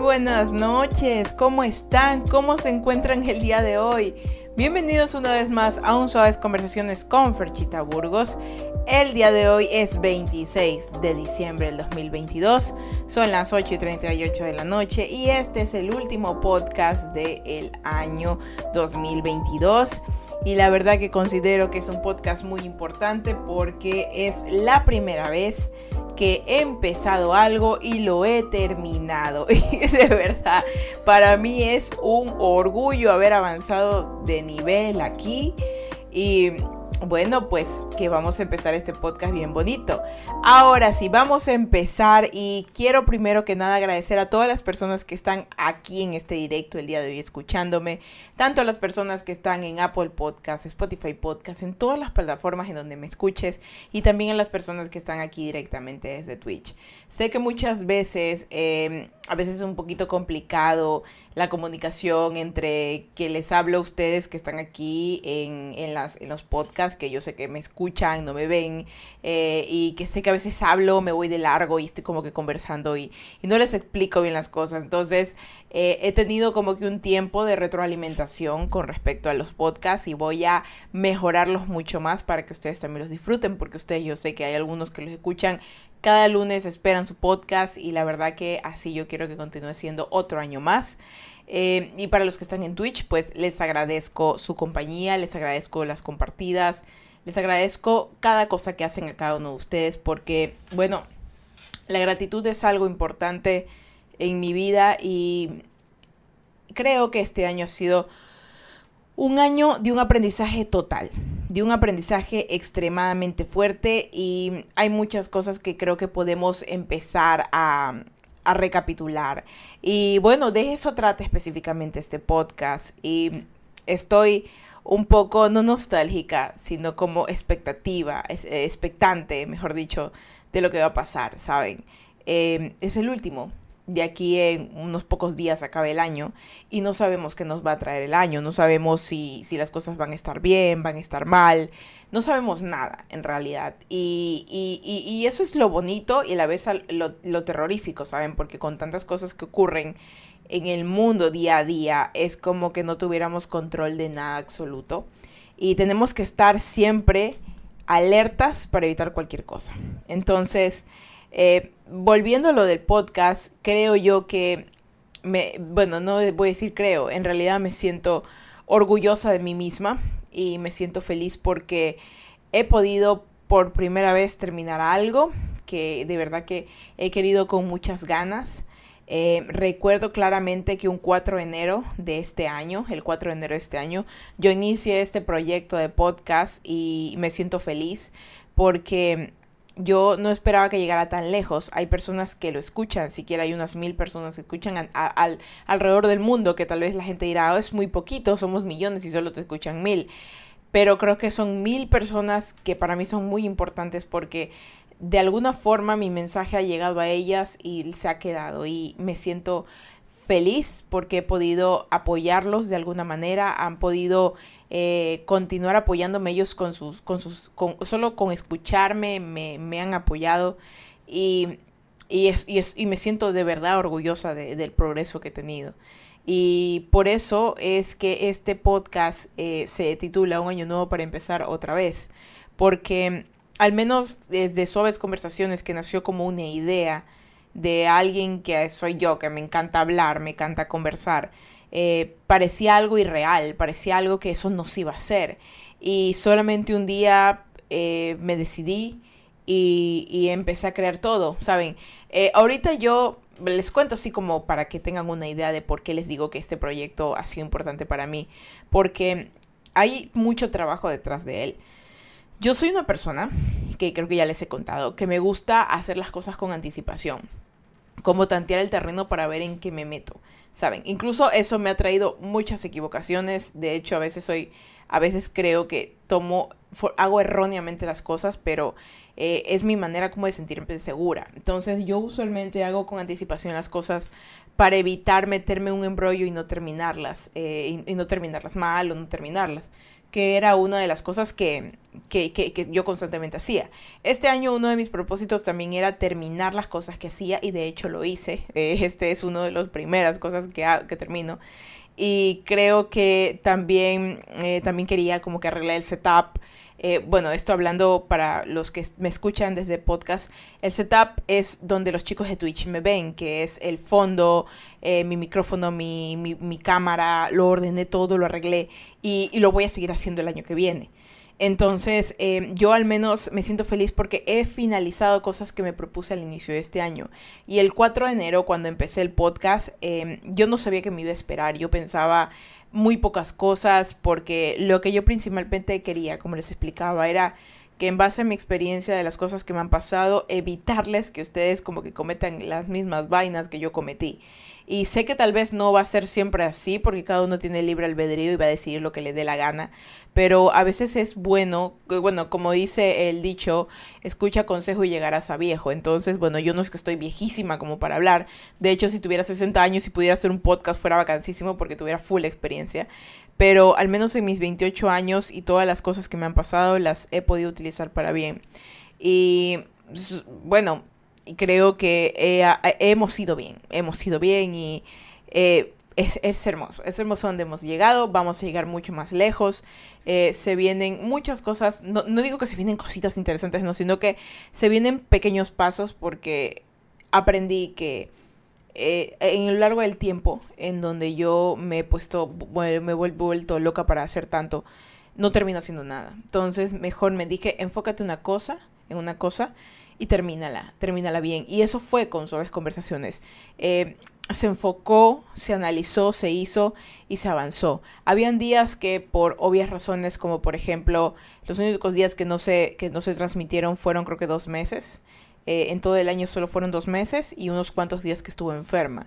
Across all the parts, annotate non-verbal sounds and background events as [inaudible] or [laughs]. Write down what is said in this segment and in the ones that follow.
buenas noches, ¿cómo están? ¿Cómo se encuentran el día de hoy? Bienvenidos una vez más a un Suaves Conversaciones con Ferchita Burgos. El día de hoy es 26 de diciembre del 2022, son las 8 y 38 de la noche y este es el último podcast del año 2022. Y la verdad que considero que es un podcast muy importante porque es la primera vez que he empezado algo y lo he terminado. [laughs] Y de verdad, para mí es un orgullo haber avanzado de nivel aquí. Y bueno, pues que vamos a empezar este podcast bien bonito. Ahora sí, vamos a empezar y quiero primero que nada agradecer a todas las personas que están aquí en este directo el día de hoy escuchándome, tanto a las personas que están en Apple Podcast, Spotify Podcast, en todas las plataformas en donde me escuches y también a las personas que están aquí directamente desde Twitch. Sé que muchas veces, eh, a veces es un poquito complicado la comunicación entre que les hablo a ustedes que están aquí en, en, en los podcasts, que yo sé que me escuchan, no me ven, eh, y que sé que a veces hablo, me voy de largo y estoy como que conversando y, y no les explico bien las cosas. Entonces, eh, he tenido como que un tiempo de retroalimentación con respecto a los podcasts y voy a mejorarlos mucho más para que ustedes también los disfruten, porque ustedes yo sé que hay algunos que los escuchan cada lunes esperan su podcast y la verdad que así yo quiero que continúe siendo otro año más. Eh, y para los que están en Twitch, pues les agradezco su compañía, les agradezco las compartidas, les agradezco cada cosa que hacen a cada uno de ustedes porque, bueno, la gratitud es algo importante en mi vida y creo que este año ha sido un año de un aprendizaje total, de un aprendizaje extremadamente fuerte y hay muchas cosas que creo que podemos empezar a, a recapitular. Y bueno, de eso trata específicamente este podcast y estoy un poco no nostálgica, sino como expectativa, expectante, mejor dicho, de lo que va a pasar, ¿saben? Eh, es el último, de aquí en unos pocos días acabe el año y no sabemos qué nos va a traer el año, no sabemos si, si las cosas van a estar bien, van a estar mal, no sabemos nada en realidad. Y, y, y, eso es lo bonito y a la vez lo, lo terrorífico, ¿saben? Porque con tantas cosas que ocurren en el mundo día a día es como que no tuviéramos control de nada absoluto. Y tenemos que estar siempre alertas para evitar cualquier cosa. Entonces, eh, volviendo a lo del podcast, creo yo que, me, bueno, no voy a decir creo, en realidad me siento orgullosa de mí misma y me siento feliz porque he podido por primera vez terminar algo que de verdad que he querido con muchas ganas. Eh, recuerdo claramente que un 4 de enero de este año, el 4 de enero de este año, yo inicié este proyecto de podcast y me siento feliz porque yo no esperaba que llegara tan lejos. Hay personas que lo escuchan, siquiera hay unas mil personas que escuchan al, alrededor del mundo, que tal vez la gente dirá, oh, es muy poquito, somos millones y solo te escuchan mil. Pero creo que son mil personas que para mí son muy importantes porque de alguna forma mi mensaje ha llegado a ellas y se ha quedado y me siento feliz porque he podido apoyarlos de alguna manera, han podido eh, continuar apoyándome ellos con sus, con sus, con, solo con escucharme me, han apoyado y, y, es, y, es, y, me siento de verdad orgullosa de, del progreso que he tenido. Y por eso es que este podcast eh, se titula Un año nuevo para empezar otra vez, porque al menos desde Suaves Conversaciones, que nació como una idea, de alguien que soy yo, que me encanta hablar, me encanta conversar, eh, parecía algo irreal, parecía algo que eso no se iba a hacer. Y solamente un día eh, me decidí y, y, empecé a crear todo, ¿saben? Eh, ahorita yo les cuento así como para que tengan una idea de por qué les digo que este proyecto ha sido importante para mí, porque hay mucho trabajo detrás de él. Yo soy una persona, que creo que ya les he contado, que me gusta hacer las cosas con anticipación, como tantear el terreno para ver en qué me meto, ¿saben? Incluso eso me ha traído muchas equivocaciones, de hecho a veces soy, a veces creo que tomo, hago erróneamente las cosas, pero eh, es mi manera como de sentirme segura. Entonces yo usualmente hago con anticipación las cosas para evitar meterme un embrollo y no terminarlas, eh, y, y no terminarlas mal o no terminarlas. Que era una de las cosas que, que, que, yo constantemente hacía. Este año uno de mis propósitos también era terminar las cosas que hacía y de hecho lo hice. [laughs] Este es uno de las primeras cosas que, que termino. Y creo que también, eh, también quería como que arreglar el setup. Eh, bueno, esto hablando para los que me escuchan desde podcast, el setup es donde los chicos de Twitch me ven, que es el fondo, eh, mi micrófono, mi, mi, cámara, lo ordené todo, lo arreglé y, lo voy a seguir haciendo el año que viene. Entonces, em, yo al menos me siento feliz porque he finalizado cosas que me propuse al inicio de este año. Y el 4 de enero, cuando empecé el podcast, yo no sabía que me iba a esperar. Yo pensaba muy pocas cosas porque lo que yo principalmente quería, como les explicaba, era que en base a mi experiencia de las cosas que me han pasado, evitarles que ustedes como que cometan las mismas vainas que yo cometí. Y sé que tal vez no va a ser siempre así porque cada uno tiene libre albedrío y va a decidir lo que le dé la gana. Pero a veces es bueno, bueno, como dice el dicho, escucha consejo y llegarás a viejo. Entonces, bueno, yo no es que estoy viejísima como para hablar. De hecho, si tuviera 60 años y pudiera hacer un podcast fuera vacancísimo porque tuviera full experiencia. Pero al menos en mis 28 años y todas las cosas que me han pasado las he podido utilizar para bien. Y bueno, y creo que hemos ido bien, hemos ido bien y eh, es, es, hermoso, es hermoso donde hemos llegado, vamos a llegar mucho más lejos, eh, se vienen muchas cosas, no, no, digo que se vienen cositas interesantes, no, sino que se vienen pequeños pasos porque aprendí que eh, en lo largo del tiempo en donde yo me he puesto, me he vuelto loca para hacer tanto, no termino haciendo nada. Entonces mejor me dije, enfócate una cosa, en una cosa y termínala, termínala bien. Y eso fue con suaves conversaciones. Eh, se enfocó, se analizó, se hizo y se avanzó. Habían días que por obvias razones, como por ejemplo, los únicos días que no se, que no se transmitieron fueron creo que dos meses. Eh, en todo el año solo fueron dos meses y unos cuantos días que estuvo enferma.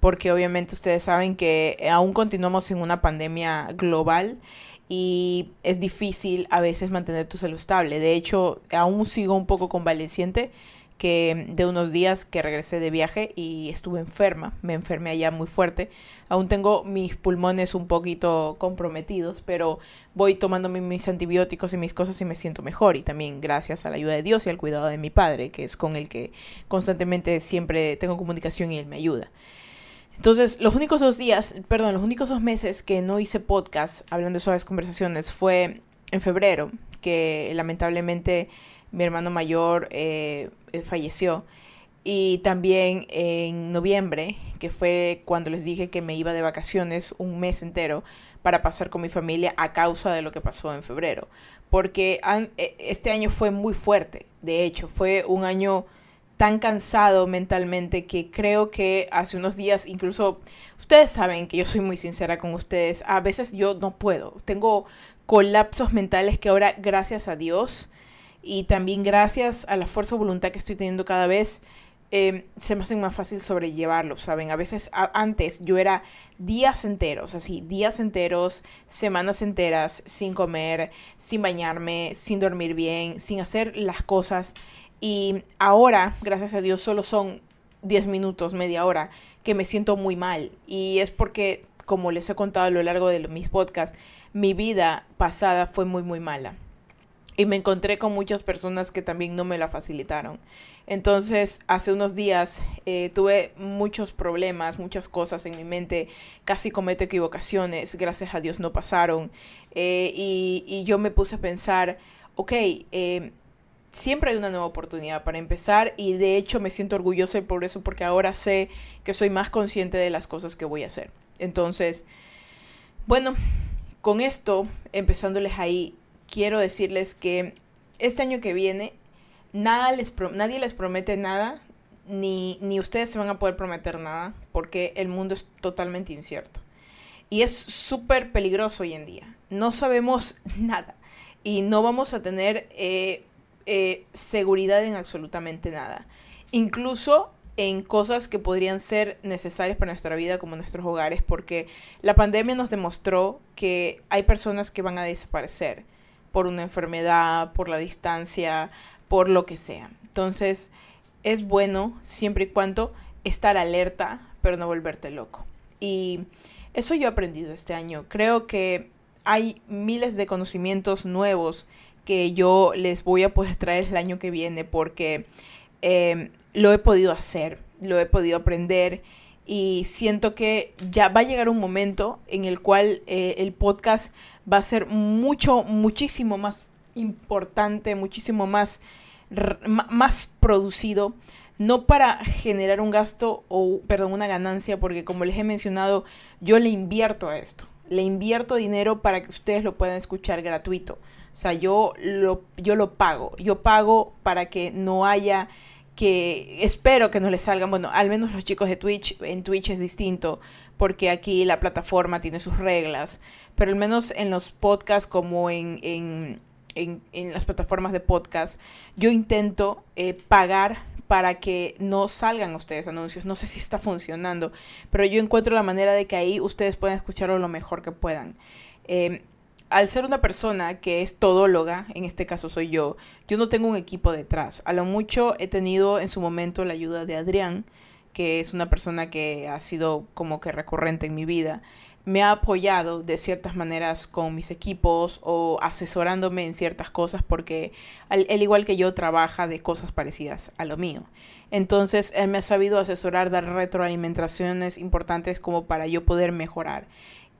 Porque obviamente ustedes saben que aún continuamos en una pandemia global y es difícil a veces mantener tu salud estable. De hecho, aún sigo un poco convaleciente que de unos días que regresé de viaje y estuve enferma, me enfermé allá muy fuerte. Aún tengo mis pulmones un poquito comprometidos, pero voy tomando mis antibióticos y mis cosas y me siento mejor. Y también gracias a la ayuda de Dios y al cuidado de mi padre, que es con el que constantemente siempre tengo comunicación y él me ayuda. Entonces, los únicos dos días, perdón, los únicos dos meses que no hice podcast hablando de suaves conversaciones fue en febrero, que lamentablemente mi hermano mayor eh, eh, falleció. Y también en noviembre, que fue cuando les dije que me iba de vacaciones un mes entero para pasar con mi familia a causa de lo que pasó en febrero. Porque e, este año fue muy fuerte. De hecho, fue un año tan cansado mentalmente que creo que hace unos días incluso ustedes saben que yo soy muy sincera con ustedes. A veces yo no puedo. Tengo colapsos mentales que ahora gracias a Dios y también gracias a la fuerza de voluntad que estoy teniendo cada vez em, se me hacen más fácil sobrellevarlo, ¿saben? A veces antes yo era días enteros, así, días enteros, semanas enteras, sin comer, sin bañarme, sin dormir bien, sin hacer las cosas y ahora, gracias a Dios, solo son 10 minutos, media hora, que me siento muy mal. Y es porque, como les he contado a lo largo de mis podcasts, mi vida pasada fue muy, muy mala. Y me encontré con muchas personas que también no me la facilitaron. Entonces, hace unos días eh, tuve muchos problemas, muchas cosas en mi mente, casi cometo equivocaciones, gracias a Dios no pasaron. Eh, y, yo me puse a pensar, ok, eh, siempre hay una nueva oportunidad para empezar y de hecho me siento orgullosa por eso porque ahora sé que soy más consciente de las cosas que voy a hacer. Entonces, bueno, con esto, empezándoles ahí, quiero decirles que este año que viene nada les nadie les promete nada, ni, ni ustedes se van a poder prometer nada, porque el mundo es totalmente incierto. Y es súper peligroso hoy en día. No sabemos [laughs] nada. Y no vamos a tener eh, eh, seguridad en absolutamente nada. Incluso en cosas que podrían ser necesarias para nuestra vida como nuestros hogares, porque la pandemia nos demostró que hay personas que van a desaparecer por una enfermedad, por la distancia, por lo que sea. Entonces, es bueno siempre y cuando estar alerta, pero no volverte loco. Y eso yo he aprendido este año. Creo que hay miles de conocimientos nuevos que yo les voy a poder traer el año que viene porque em, lo he podido hacer, lo he podido aprender y siento que ya va a llegar un momento en el cual eh, el podcast va a ser mucho, muchísimo más importante, muchísimo más, más producido, no para generar un gasto o, perdón, una ganancia, porque como les he mencionado, yo le invierto a esto, le invierto dinero para que ustedes lo puedan escuchar gratuito. O sea, yo lo, yo lo pago, yo pago para que no haya que espero que no les salgan, bueno, al menos los chicos de Twitch, en Twitch es distinto, porque aquí la plataforma tiene sus reglas, pero al menos en los podcasts como en, en, en, las plataformas de podcast, yo intento eh, pagar para que no salgan ustedes anuncios. No sé si está funcionando, pero yo encuentro la manera de que ahí ustedes puedan escucharlo lo mejor que puedan. Em, al ser una persona que es todóloga, en este caso soy yo, yo no tengo un equipo detrás. A lo mucho he tenido en su momento la ayuda de Adrián, que es una persona que ha sido como que recurrente en mi vida. Me ha apoyado de ciertas maneras con mis equipos o asesorándome en ciertas cosas porque él, igual que yo trabaja de cosas parecidas a lo mío. Entonces él me ha sabido asesorar, dar retroalimentaciones importantes como para yo poder mejorar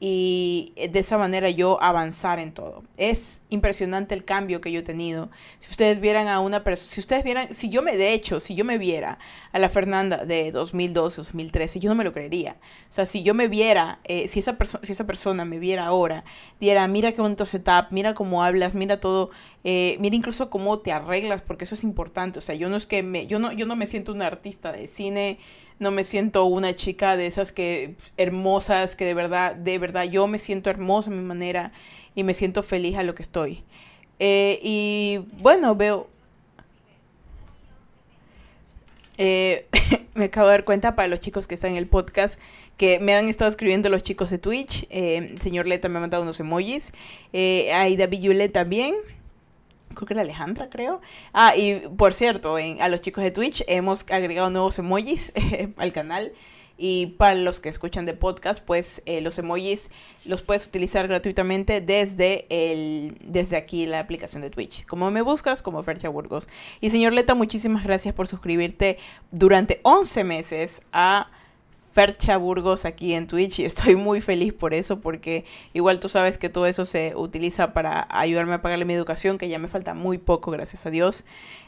y de esa manera yo avanzar en todo. Es impresionante el cambio que yo he tenido. Si ustedes vieran a una persona, si ustedes vieran, si yo me, de hecho, si yo me viera a la Fernanda de 2012, 2013, yo no me lo creería. O sea, si yo me viera, eh, si, esa si esa persona me viera ahora, diera, mira qué bonito setup, mira cómo hablas, mira todo, eh, mira incluso cómo te arreglas, porque eso es importante. O sea, yo no es que me, yo no, yo no me siento una artista de cine, no me siento una chica de esas que hermosas, que de verdad, de verdad, yo me siento hermosa a mi manera y me siento feliz a lo que estoy. Eh, y bueno, veo... Eh, [laughs] me acabo de dar cuenta para los chicos que están en el podcast que me han estado escribiendo los chicos de Twitch. Eh, señor Leta me ha mandado unos emojis. Eh, hay David Yulet también creo que era Alejandra, creo. Ah, y por cierto, a los chicos de Twitch hemos agregado nuevos emojis [laughs] al canal. Y para los que escuchan de podcast, pues eh, los emojis los puedes utilizar gratuitamente desde, el, desde aquí la aplicación de Twitch. Como me buscas, como Fercha Burgos. Y señor Leta, muchísimas gracias por suscribirte durante 11 meses a Fercha Burgos aquí en Twitch y estoy muy feliz por eso porque igual tú sabes que todo eso se utiliza para ayudarme a pagarle mi educación que ya me falta muy poco gracias a Dios.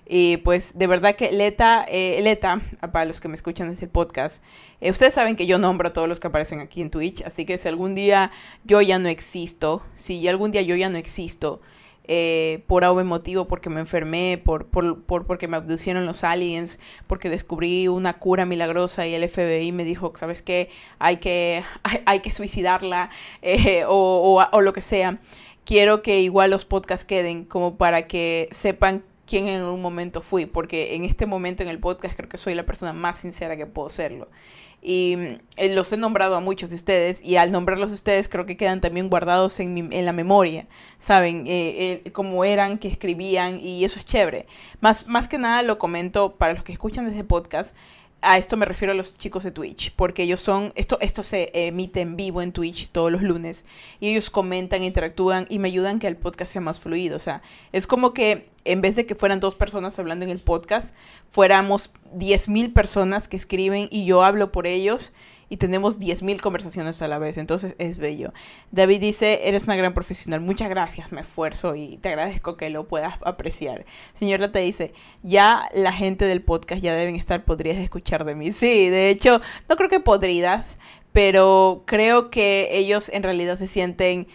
Y pues de verdad que Leta, eh, Leta para los que me escuchan desde el podcast eh, ustedes saben que yo nombro a todos los que aparecen aquí en Twitch así que si algún día yo ya no existo si algún día yo ya no existo eh, por algún motivo, porque me enfermé, por, por, por, porque me abducieron los aliens, porque descubrí una cura milagrosa y el FBI me dijo, ¿sabes qué? Hay que, [laughs] hay, que suicidarla [laughs] eh, o, o, o lo que sea. Quiero que igual los podcasts queden como para que sepan quién en un momento fui, porque en este momento en el podcast creo que soy la persona más sincera que puedo serlo. Y eh, los he nombrado a muchos de ustedes y al nombrarlos a ustedes creo que quedan también guardados en, mi, en la memoria, ¿saben? Eh, eh, cómo eran, que escribían y eso es chévere. Más, más que nada lo comento para los que escuchan desde podcast a esto me refiero a los chicos de Twitch, porque ellos son, esto, esto se emite en vivo en Twitch todos los lunes, y ellos comentan, interactúan y me ayudan que el podcast sea más fluido. O sea, es como que en vez de que fueran dos personas hablando en el podcast, fuéramos 10.000 personas que escriben y yo hablo por ellos y tenemos 10.000 conversaciones a la vez, entonces es bello. David dice, eres una gran profesional, muchas gracias, me esfuerzo y te agradezco que lo puedas apreciar. Señor te dice, ya la gente del podcast ya deben estar podrías escuchar de mí. Sí, de hecho, no creo que podridas, pero creo que ellos en realidad se sienten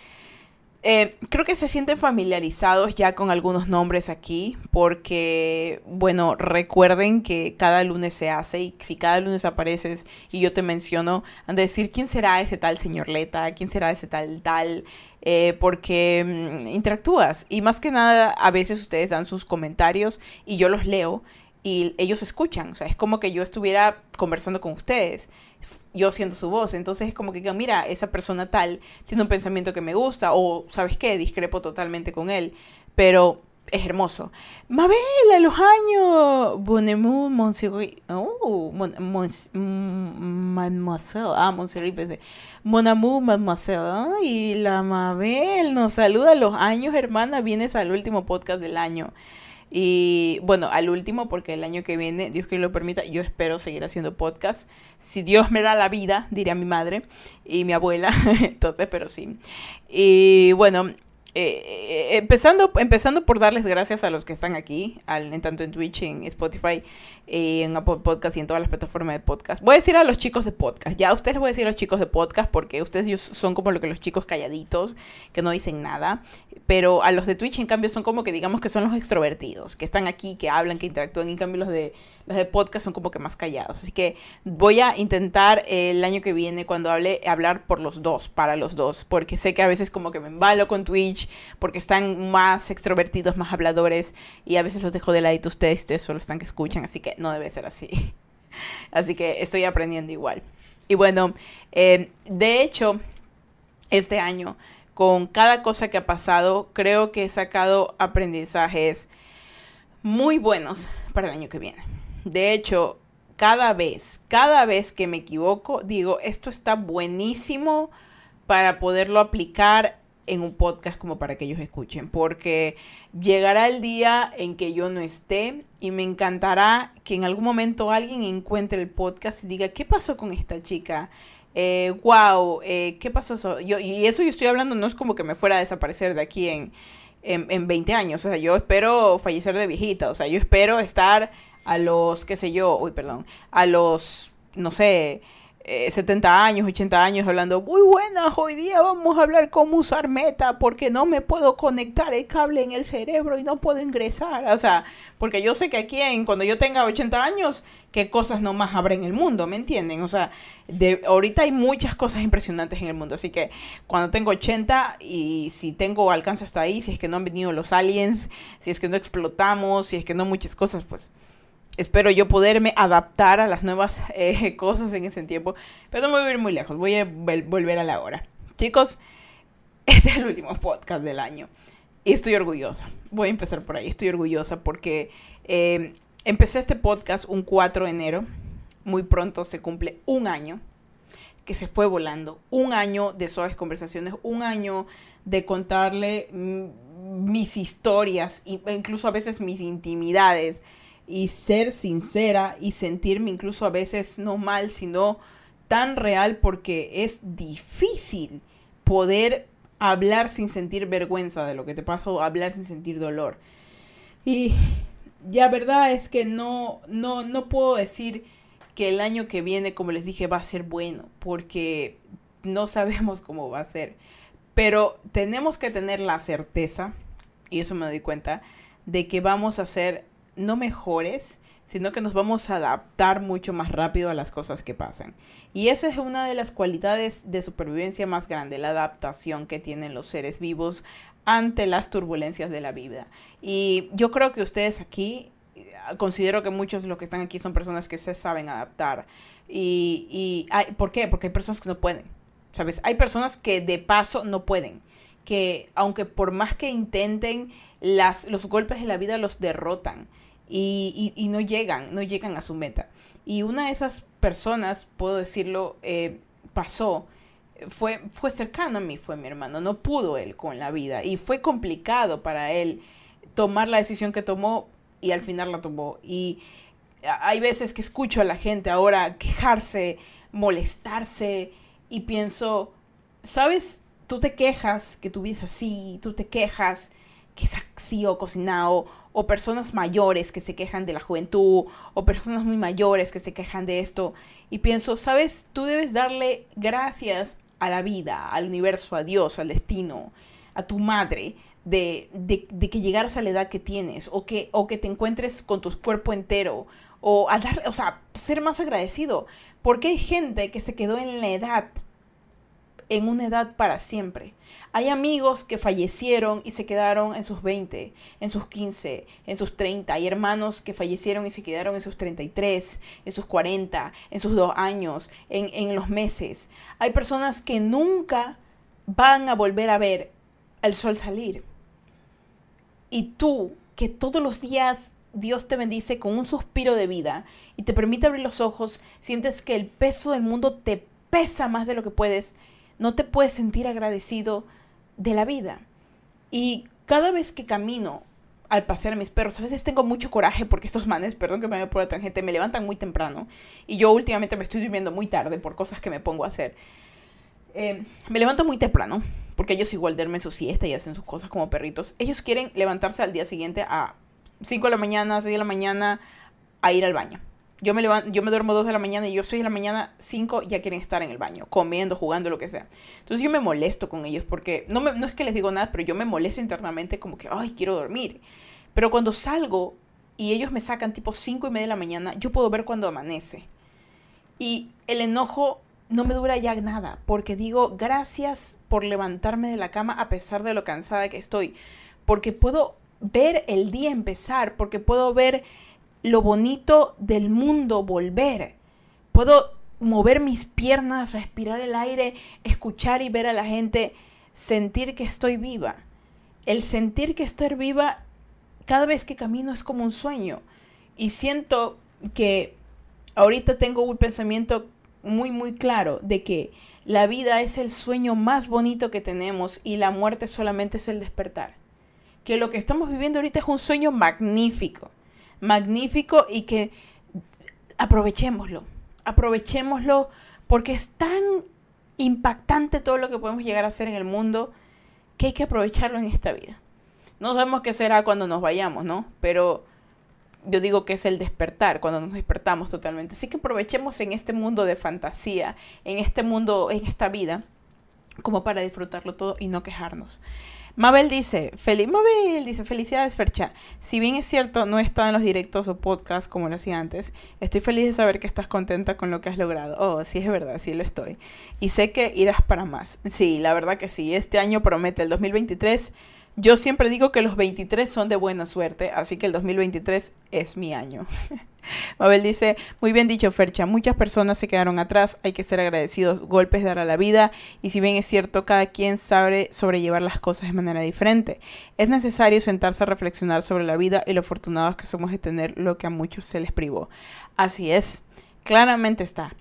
eh, creo que se sienten familiarizados ya con algunos nombres aquí, porque, bueno, recuerden que cada lunes se hace y si cada lunes apareces y yo te menciono, han de decir quién será ese tal señor Leta, quién será ese tal tal, eh, porque mm, interactúas. Y más que nada a veces ustedes dan sus comentarios y yo los leo y ellos escuchan, o sea, es como que yo estuviera conversando con ustedes yo siendo su voz. Entonces es como que, mira, esa persona tal tiene un pensamiento que me gusta o, ¿sabes qué? Discrepo totalmente con él. Pero es hermoso. Mabel, a los años. Bonemu, Monserrat. Oh, mon, mon, mademoiselle. Ah, Monserrat, pensé. Mon amour, mademoiselle. Y la Mabel nos saluda a los años, hermana. Vienes al último podcast del año. Y bueno, al último, porque el año que viene, Dios que lo permita, yo espero seguir haciendo podcast. Si Dios me da la vida, diría mi madre y mi abuela. [laughs] Entonces, pero sí. Y bueno, eh, eh, empezando, empezando por darles gracias a los que están aquí, al, en tanto en Twitch, en Spotify, eh, en Apple Podcast y en todas las plataformas de podcast. Voy a decir a los chicos de podcast, ya a ustedes les voy a decir a los chicos de podcast porque ustedes son como lo que los chicos calladitos, que no dicen nada, pero a los de Twitch en cambio son como que digamos que son los extrovertidos, que están aquí, que hablan, que interactúan, en cambio los de, los de podcast son como que más callados. Así que voy a intentar el año que viene cuando hable, hablar por los dos, para los dos, porque sé que a veces como que me embalo con Twitch, porque están más extrovertidos, más habladores, y a veces los dejo de ladito ustedes, ustedes solo están que escuchan, así que no debe ser así. [laughs] Así que estoy aprendiendo igual. Y bueno, eh, de hecho, este año, con cada cosa que ha pasado, creo que he sacado aprendizajes muy buenos para el año que viene. De hecho, cada vez, cada vez que me equivoco, digo, esto está buenísimo para poderlo aplicar en un podcast como para que ellos escuchen, porque llegará el día en que yo no esté y me encantará que en algún momento alguien encuentre el podcast y diga, ¿qué pasó con esta chica? Eh, wow, eh, ¿qué pasó? Yo, y eso yo estoy hablando, no es como que me fuera a desaparecer de aquí en, en, en 20 años, o sea, yo espero fallecer de viejita, o sea, yo espero estar a los, qué sé yo, uy, perdón, a los, no sé, 70 eh, años, 80 años hablando, muy buenas, hoy día vamos a hablar cómo usar meta porque no me puedo conectar el cable en el cerebro y no puedo ingresar. O sea, porque yo sé que aquí en, cuando yo tenga 80 años, qué cosas no más habrá en el mundo, ¿me entienden? O sea, de, ahorita hay muchas cosas impresionantes en el mundo, así que cuando tengo 80 y si tengo alcance hasta ahí, si es que no han venido los aliens, si es que no explotamos, si es que no muchas cosas, pues espero yo poderme adaptar a las nuevas eh, [laughs] cosas en ese tiempo. Pero no voy a ir muy lejos, voy a volver a la hora. Chicos, [laughs] este es el último podcast del año. Y estoy orgullosa. Voy a empezar por ahí. Estoy orgullosa porque em, empecé este podcast un 4 de enero. Muy pronto se cumple un año que se fue volando. Un año de suaves conversaciones. Un año de contarle mis historias. E incluso a veces mis intimidades y ser sincera y sentirme incluso a veces no mal, sino tan real porque es difícil poder hablar sin sentir vergüenza de lo que te pasó, hablar sin sentir dolor. Y ya verdad es que no, no, no puedo decir que el año que viene, como les dije, va a ser bueno, porque no sabemos cómo va a ser. Pero tenemos que tener la certeza, y eso me doy cuenta, de que vamos a ser no mejores, sino que nos vamos a adaptar mucho más rápido a las cosas que pasan. Y esa es una de las cualidades de supervivencia más grande, la adaptación que tienen los seres vivos ante las turbulencias de la vida. Y yo creo que ustedes aquí, considero que muchos de los que están aquí son personas que se saben adaptar. Y, y hay, ¿por qué? Porque hay personas que no pueden. ¿Sabes? Hay personas que de paso no pueden. Que aunque por más que intenten, las, los golpes de la vida los derrotan y, no llegan, no llegan a su meta. Y una de esas personas, puedo decirlo, eh, pasó, fue, fue cercano a mí, fue mi hermano, no pudo él con la vida y fue complicado para él tomar la decisión que tomó y al final la tomó. Y hay veces que escucho a la gente ahora quejarse, molestarse y pienso, ¿sabes? Tú te quejas que tu vida es así, tú te quejas que es así o cocinado, o personas mayores que se quejan de la juventud, o personas muy mayores que se quejan de esto. Y pienso, sabes, tú debes darle gracias a la vida, al universo, a Dios, al destino, a tu madre, de, de, que llegaras a la edad que tienes, o que, o que te encuentres con tu cuerpo entero, o a dar, o sea, ser más agradecido. Porque hay gente que se quedó en la edad en una edad para siempre. Hay amigos que fallecieron y se quedaron en sus 20, en sus 15, en sus 30. Hay hermanos que fallecieron y se quedaron en sus 33, en sus 40, en sus dos años, en, en los meses. Hay personas que nunca van a volver a ver el sol salir. Y tú que todos los días Dios te bendice con un suspiro de vida y te permite abrir los ojos, sientes que el peso del mundo te pesa más de lo que puedes, no te puedes sentir agradecido de la vida. Y cada vez que camino al pasear a mis perros, a veces tengo mucho coraje porque estos manes, perdón que me vaya por la tangente, me levantan muy temprano y yo últimamente me estoy durmiendo muy tarde por cosas que me pongo a hacer. Eh, me levanto muy temprano porque ellos igual duermen su siesta y hacen sus cosas como perritos. Ellos quieren levantarse al día siguiente a 5 de la mañana, 6 de la mañana a ir al baño. Yo me, levanto, yo me duermo 2 de la mañana y yo 6 de la mañana, 5 ya quieren estar en el baño, comiendo, jugando, lo que sea. Entonces yo me molesto con ellos porque no, no es que les digo nada, pero yo me molesto internamente como que, ay, quiero dormir. Pero cuando salgo y ellos me sacan tipo 5 y media de la mañana, yo puedo ver cuando amanece. Y el enojo no me dura ya nada, porque digo, gracias por levantarme de la cama a pesar de lo cansada que estoy, porque puedo ver el día empezar, porque puedo ver lo bonito del mundo volver. Puedo mover mis piernas, respirar el aire, escuchar y ver a la gente, sentir que estoy viva. El sentir que estoy viva cada vez que camino es como un sueño. Y siento que ahorita tengo un pensamiento muy, muy claro de que la vida es el sueño más bonito que tenemos y la muerte solamente es el despertar. Que lo que estamos viviendo ahorita es un sueño magnífico magnífico y que aprovechémoslo, aprovechémoslo porque es tan impactante todo lo que podemos llegar a hacer en el mundo que hay que aprovecharlo en esta vida. No sabemos qué será cuando nos vayamos, ¿no? Pero yo digo que es el despertar, cuando nos despertamos totalmente. Así que aprovechemos en este mundo de fantasía, en este mundo, en esta vida, como para disfrutarlo todo y no quejarnos. Mabel dice, feliz, Mabel dice, felicidades Fercha. Si bien es cierto, no está en los directos o podcasts como lo hacía antes, estoy feliz de saber que estás contenta con lo que has logrado. Oh, sí es verdad, sí lo estoy. Y sé que irás para más. Sí, la verdad que sí. Este año promete el 2023. Yo siempre digo que los 23 son de buena suerte, así que el 2023 es mi año. [laughs] Mabel dice, muy bien dicho Fercha, muchas personas se quedaron atrás, hay que ser agradecidos, golpes dar a la vida y si bien es cierto, cada quien sabe sobrellevar las cosas de manera diferente. Es necesario sentarse a reflexionar sobre la vida y lo afortunados que somos de tener lo que a muchos se les privó. Así es, claramente está.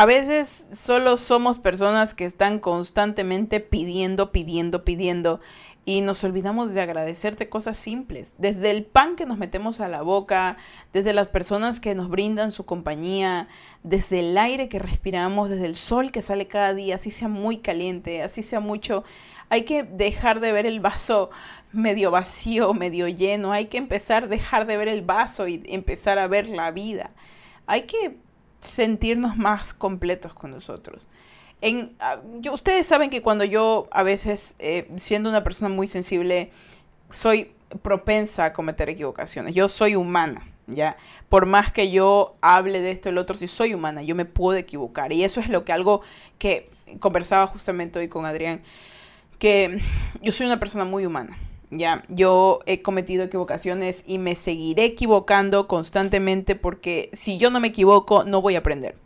A veces solo somos personas que están constantemente pidiendo, pidiendo, pidiendo y nos olvidamos de agradecerte cosas simples, desde el pan que nos metemos a la boca, desde las personas que nos brindan su compañía, desde el aire que respiramos, desde el sol que sale cada día, así sea muy caliente, así sea mucho. Hay que dejar de ver el vaso medio vacío, medio lleno, hay que empezar a dejar de ver el vaso y empezar a ver la vida. Hay que sentirnos más completos con nosotros. Ah, ustedes saben que cuando yo a veces, eh, siendo una persona muy sensible, soy propensa a cometer equivocaciones. Yo soy humana, ¿ya? Por más que yo hable de esto y lo otro, si soy humana, yo me puedo equivocar. Y eso es lo que algo que conversaba justamente hoy con Adrián, que yo soy una persona muy humana. Ya, yo he cometido equivocaciones y me seguiré equivocando constantemente porque si yo no me equivoco, no voy a aprender.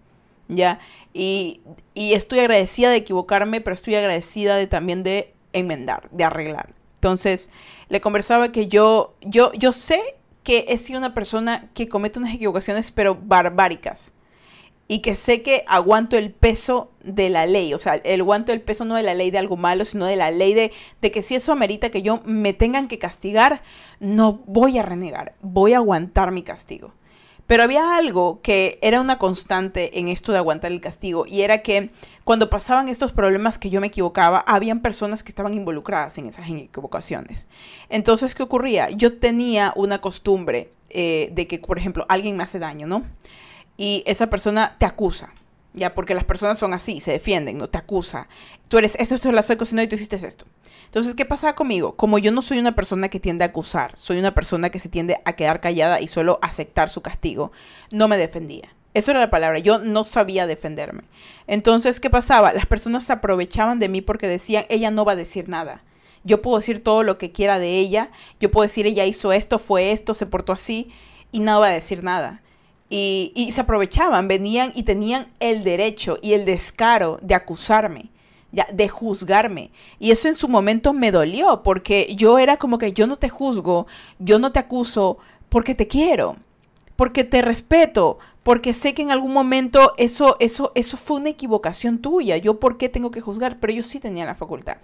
¿Ya? Y, estoy agradecida de equivocarme, pero estoy agradecida de también de enmendar, de arreglar. Entonces, le conversaba que yo, yo, yo sé que he sido una persona que comete unas equivocaciones, pero barbáricas. Y que sé que aguanto el peso de la ley. O sea, el aguanto el peso no de la ley de algo malo, sino de la ley de, de que si eso amerita que yo me tengan que castigar, no voy a renegar. Voy a aguantar mi castigo. Pero había algo que era una constante en esto de aguantar el castigo y era que cuando pasaban estos problemas que yo me equivocaba, habían personas que estaban involucradas en esas equivocaciones. Entonces, ¿qué ocurría? Yo tenía una costumbre eh, de que, por ejemplo, alguien me hace daño, ¿no? Y esa persona te acusa, ya, porque las personas son así, se defienden, no te acusa. Tú eres esto, esto lo estoy cocinando y tú hiciste esto. Entonces, ¿qué pasa conmigo? Como yo no soy una persona que tiende a acusar, soy una persona que se tiende a quedar callada y solo aceptar su castigo, no me defendía. Eso era la palabra, yo no sabía defenderme. Entonces, ¿qué pasaba? Las personas se aprovechaban de mí porque decían, ella no va a decir nada. Yo puedo decir todo lo que quiera de ella, yo puedo decir, ella hizo esto, fue esto, se portó así, y no va a decir nada. Y, se aprovechaban, venían y tenían el derecho y el descaro de acusarme ya, de juzgarme. Y eso en su momento me dolió, porque yo era como que yo no te juzgo, yo no te acuso, porque te quiero, porque te respeto, porque sé que en algún momento eso, eso, eso fue una equivocación tuya. Yo, ¿por qué tengo que juzgar? Pero yo sí tenía la facultad.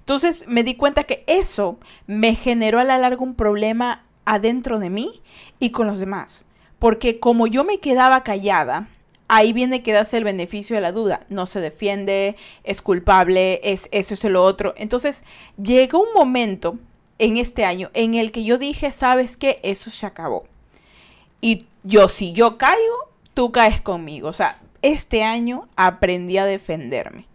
Entonces me di cuenta que eso me generó a la larga un problema adentro de mí y con los demás. Porque como yo me quedaba callada, ahí viene que el beneficio de la duda. No se defiende, es culpable, es eso, es lo otro. Entonces, llegó un momento en este año en el que yo dije, ¿sabes qué? Eso se acabó. Y yo, si yo caigo, tú caes conmigo. O sea, este año aprendí a defenderme.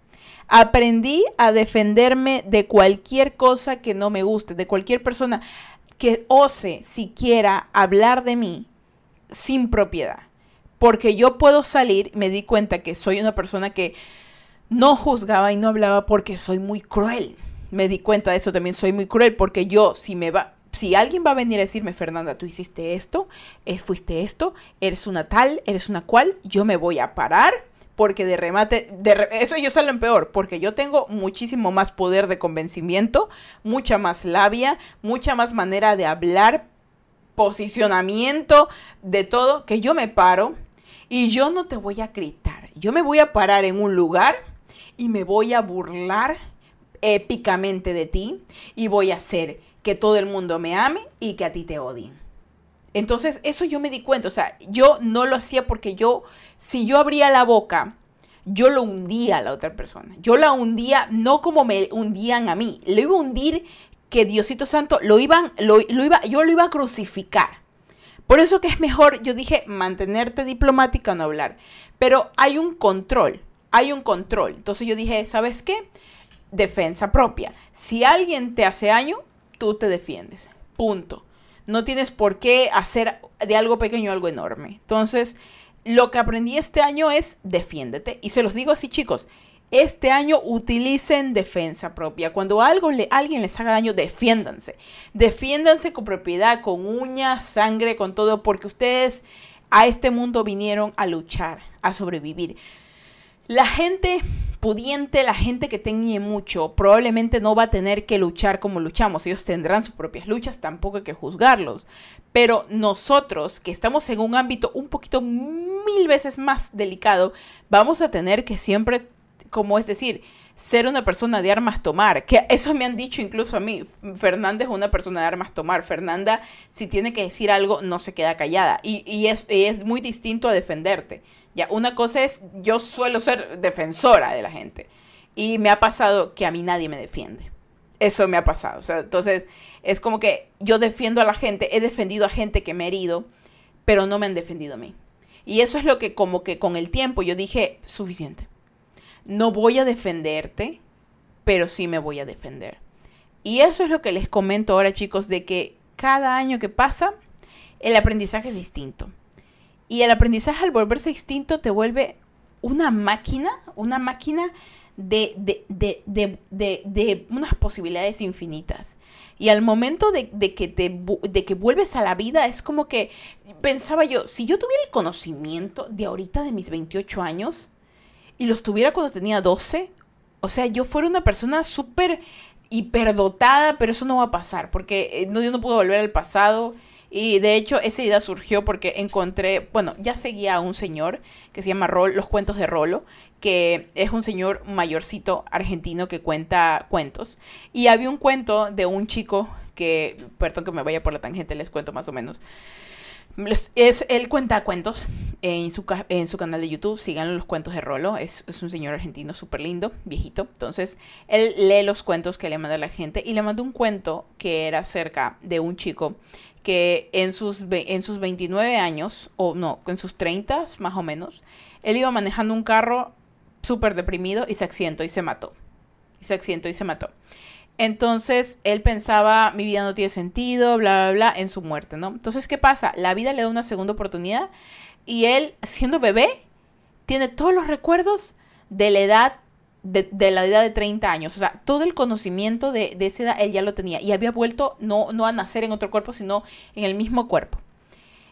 Aprendí a defenderme de cualquier cosa que no me guste, de cualquier persona que ose siquiera hablar de mí sin propiedad porque yo puedo salir, me di cuenta que soy una persona que no juzgaba y no hablaba porque soy muy cruel. Me di cuenta de eso también, soy muy cruel porque yo, si me va, si alguien va a venir a decirme, Fernanda, tú hiciste esto, eh, fuiste esto, eres una tal, eres una cual, yo me voy a parar porque de remate, de eso yo salgo en peor, porque yo tengo muchísimo más poder de convencimiento, mucha más labia, mucha más manera de hablar, posicionamiento, de todo, que yo me paro y yo no te voy a gritar, yo me voy a parar en un lugar y me voy a burlar épicamente de ti y voy a hacer que todo el mundo me ame y que a ti te odien. Entonces, eso yo me di cuenta, o sea, yo no lo hacía porque yo, si yo abría la boca, yo lo hundía a la otra persona. Yo la hundía no como me hundían a mí, lo iba a hundir que Diosito Santo lo iban, lo, iba, yo lo iba a crucificar. Por eso que es mejor, yo dije, mantenerte diplomática no hablar. Pero hay un control, hay un control. Entonces yo dije, ¿sabes qué? Defensa propia. Si alguien te hace daño, tú te defiendes. Punto. No tienes por qué hacer de algo pequeño algo enorme. Entonces, lo que aprendí este año es defiéndete. Y se los digo así, chicos este año utilicen defensa propia. Cuando algo le, alguien les haga daño, defiéndanse. Defiéndanse con propiedad, con uñas, sangre, con todo, porque ustedes a este mundo vinieron a luchar, a sobrevivir. La gente pudiente, la gente que tenga mucho, probablemente no va a tener que luchar como luchamos. Ellos tendrán sus propias luchas, tampoco hay que juzgarlos. Pero nosotros, que estamos en un ámbito un poquito mil veces más delicado, vamos a tener que siempre como es decir, ser una persona de armas tomar, que eso me han dicho incluso a mí, Fernanda es una persona de armas tomar, Fernanda si tiene que decir algo no se queda callada y, es, es, muy distinto a defenderte. Ya, una cosa es, yo suelo ser defensora de la gente y me ha pasado que a mí nadie me defiende. Eso me ha pasado. O sea, entonces es como que yo defiendo a la gente, he defendido a gente que me ha herido, pero no me han defendido a mí. Y eso es lo que como que con el tiempo yo dije, suficiente no voy a defenderte, pero sí me voy a defender. Y eso es lo que les comento ahora, chicos, de que cada año que pasa, el aprendizaje es distinto. Y el aprendizaje al volverse distinto te vuelve una máquina, una máquina de, de, de, unas posibilidades infinitas. Y al momento de, que te, de que vuelves a la vida, es como que pensaba yo, si yo tuviera el conocimiento de ahorita de mis 28 años, y los tuviera cuando tenía 12, o sea, yo fuera una persona súper hiperdotada, pero eso no va a pasar, porque eh, no, yo no puedo volver al pasado. Y de hecho, esa idea surgió porque encontré, bueno, ya seguía a un señor que se llama Rol, Los Cuentos de Rolo, que es un señor mayorcito argentino que cuenta cuentos. Y había un cuento de un chico que, perdón que me vaya por la tangente, les cuento más o menos, es, él cuenta cuentos en su, en su canal de YouTube. Síganlo los cuentos de Rolo. Es, un señor argentino súper lindo, viejito. Entonces, él lee los cuentos que le manda la gente. Y le mandó un cuento que era acerca de un chico que en sus, en sus 29 años, o no, en sus 30 más o menos, él iba manejando un carro súper deprimido y se accidentó y se mató. Y se accidentó y se mató. Entonces él pensaba, mi vida no tiene sentido, bla, bla, bla, en su muerte, ¿no? Entonces, ¿qué pasa? La vida le da una segunda oportunidad y él, siendo bebé, tiene todos los recuerdos de la edad, de, la edad de 30 años. O sea, todo el conocimiento de, de, esa edad él ya lo tenía y había vuelto no, no a nacer en otro cuerpo, sino en el mismo cuerpo.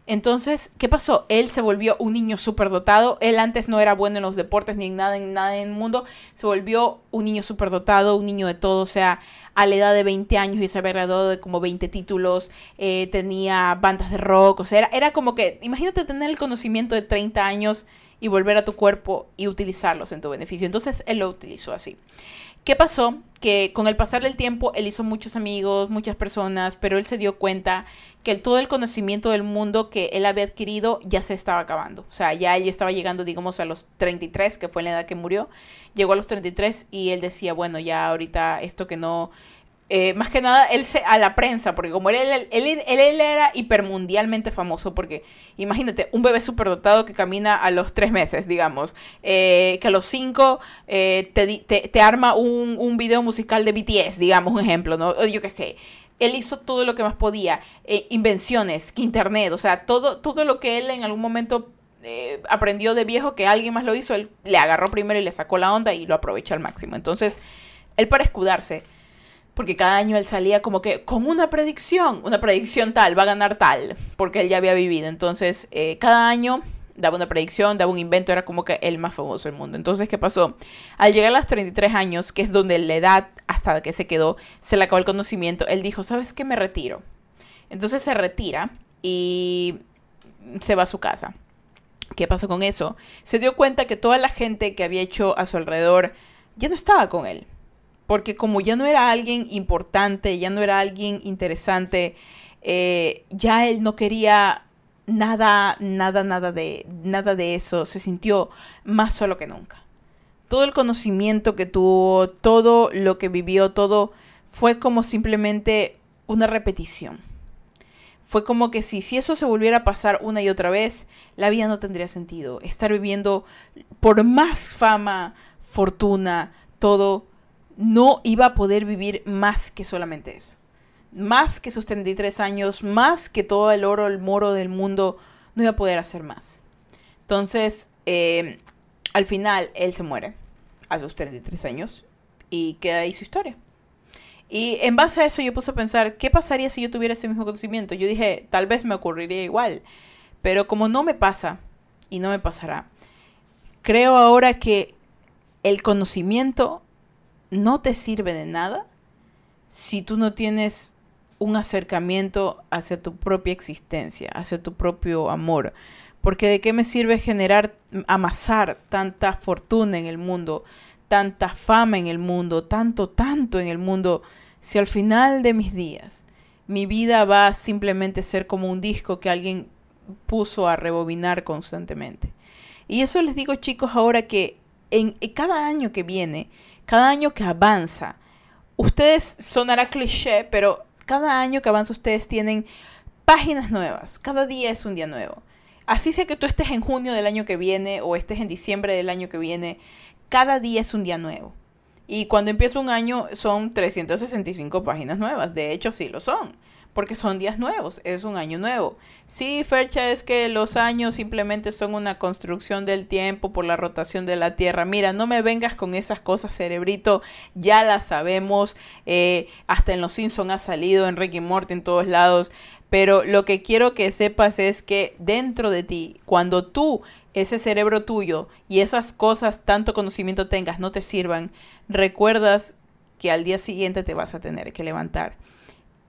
Entonces, ¿qué pasó? Él se volvió un niño súper dotado. Él antes no era bueno en los deportes ni en nada, en nada en el mundo. Se volvió un niño súper dotado, un niño de todo. O sea, a la edad de 20 años y se había graduado de como 20 títulos. Eh, tenía bandas de rock. O sea, era, era como que, imagínate tener el conocimiento de 30 años y volver a tu cuerpo y utilizarlos en tu beneficio. Entonces, él lo utilizó así. ¿Qué pasó? Que con el pasar del tiempo él hizo muchos amigos, muchas personas, pero él se dio cuenta que todo el conocimiento del mundo que él había adquirido ya se estaba acabando. O sea, ya él estaba llegando, digamos, a los 33, que fue la edad que murió. Llegó a los 33 y él decía, bueno, ya ahorita esto que no eh, más que nada él se, a la prensa, porque como él, él, él, él era hipermundialmente famoso, porque imagínate, un bebé superdotado que camina a los tres meses, digamos, eh, que a los cinco eh, te, te, arma un, un, video musical de BTS, digamos, un ejemplo, ¿no? yo qué sé. Él hizo todo lo que más podía, invenciones, internet, o sea, todo, todo lo que él en algún momento aprendió de viejo que alguien más lo hizo, él le agarró primero y le sacó la onda y lo aprovechó al máximo. Entonces, él para escudarse, porque cada año él salía como que con una predicción, una predicción tal, va a ganar tal, porque él ya había vivido. Entonces, eh, cada año daba una predicción, daba un invento, era como que el más famoso del mundo. Entonces, ¿qué pasó? Al llegar a los 33 años, que es donde la edad hasta que se quedó, se le acabó el conocimiento, él dijo, ¿sabes qué? Me retiro. Entonces se retira y se va a su casa. ¿Qué pasó con eso? Se dio cuenta que toda la gente que había hecho a su alrededor ya no estaba con él porque como ya no era alguien importante, ya no era alguien interesante, eh, ya él no quería nada, nada, nada de, nada de eso, se sintió más solo que nunca. Todo el conocimiento que tuvo, todo lo que vivió, todo fue como simplemente una repetición. Fue como que si, si eso se volviera a pasar una y otra vez, la vida no tendría sentido. Estar viviendo por más fama, fortuna, todo, no iba a poder vivir más que solamente eso. Más que sus 33 años, más que todo el oro, el moro del mundo, no iba a poder hacer más. Entonces, eh, al final, él se muere a sus 33 años y queda ahí su historia. Y en base a eso yo puse a pensar, ¿qué pasaría si yo tuviera ese mismo conocimiento? Yo dije, tal vez me ocurriría igual, pero como no me pasa y no me pasará, creo ahora que el conocimiento no te sirve de nada si tú no tienes un acercamiento hacia tu propia existencia, hacia tu propio amor. Porque de qué me sirve generar, amasar tanta fortuna en el mundo, tanta fama en el mundo, tanto, tanto en el mundo, si al final de mis días mi vida va a simplemente ser como un disco que alguien puso a rebobinar constantemente. Y eso les digo chicos ahora que en cada año que viene, cada año que avanza, ustedes sonará cliché, pero cada año que avanza ustedes tienen páginas nuevas. Cada día es un día nuevo. Así sea que tú estés en junio del año que viene o estés en diciembre del año que viene, cada día es un día nuevo. Y cuando empieza un año son 365 páginas nuevas. De hecho, sí lo son porque son días nuevos, es un año nuevo. Sí, Fercha, es que los años simplemente son una construcción del tiempo por la rotación de la Tierra. Mira, no me vengas con esas cosas, cerebrito, ya las sabemos, eh, hasta en Los Simpsons ha salido, en Ricky Morty, en todos lados, pero lo que quiero que sepas es que dentro de ti, cuando tú, ese cerebro tuyo y esas cosas, tanto conocimiento tengas, no te sirvan, recuerdas que al día siguiente te vas a tener que levantar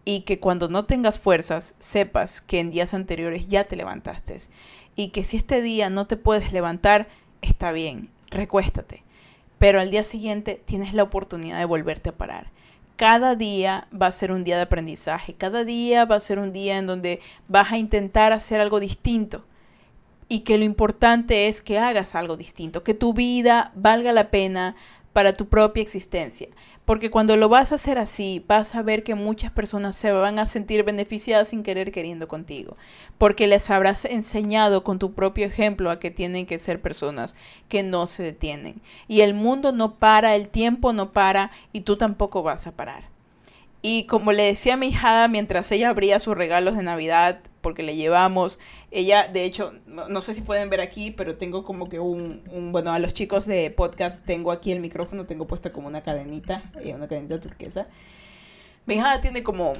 y que cuando no tengas fuerzas sepas que en días anteriores ya te levantaste y que si este día no te puedes levantar, está bien, recuéstate, pero al día siguiente tienes la oportunidad de volverte a parar. Cada día va a ser un día de aprendizaje, cada día va a ser un día en donde vas a intentar hacer algo distinto y que lo importante es que hagas algo distinto, que tu vida valga la pena para tu propia existencia. Porque cuando lo vas a hacer así, vas a ver que muchas personas se van a sentir beneficiadas sin querer queriendo contigo. Porque les habrás enseñado con tu propio ejemplo a que tienen que ser personas que no se detienen. Y el mundo no para, el tiempo no para y tú tampoco vas a parar. Y como le decía a mi hija mientras ella abría sus regalos de Navidad, porque le llevamos, ella, de hecho, no, sé si pueden ver aquí, pero tengo como que un, bueno, a los chicos de podcast tengo aquí el micrófono, tengo puesta como una cadenita, eh, una cadenita turquesa. Mi hija tiene como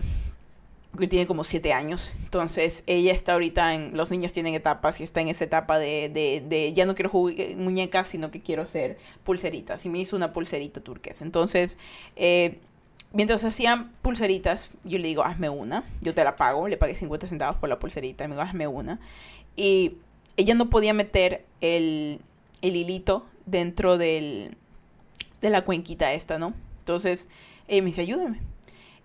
tiene como siete años. Entonces, ella está ahorita en. Los niños tienen etapas y está en esa etapa de, de, de ya no quiero jugar muñecas, sino que quiero hacer pulseritas. Y me hizo una pulserita turquesa. Entonces, eh, mientras hacían pulseritas, yo le digo, hazme una. Yo te la pago. Le pagué 50 centavos por la pulserita. Y me digo, hazme una. Y ella no podía meter el, el hilito dentro del, de la cuenquita esta, ¿no? Entonces, ella me dice, ayúdame.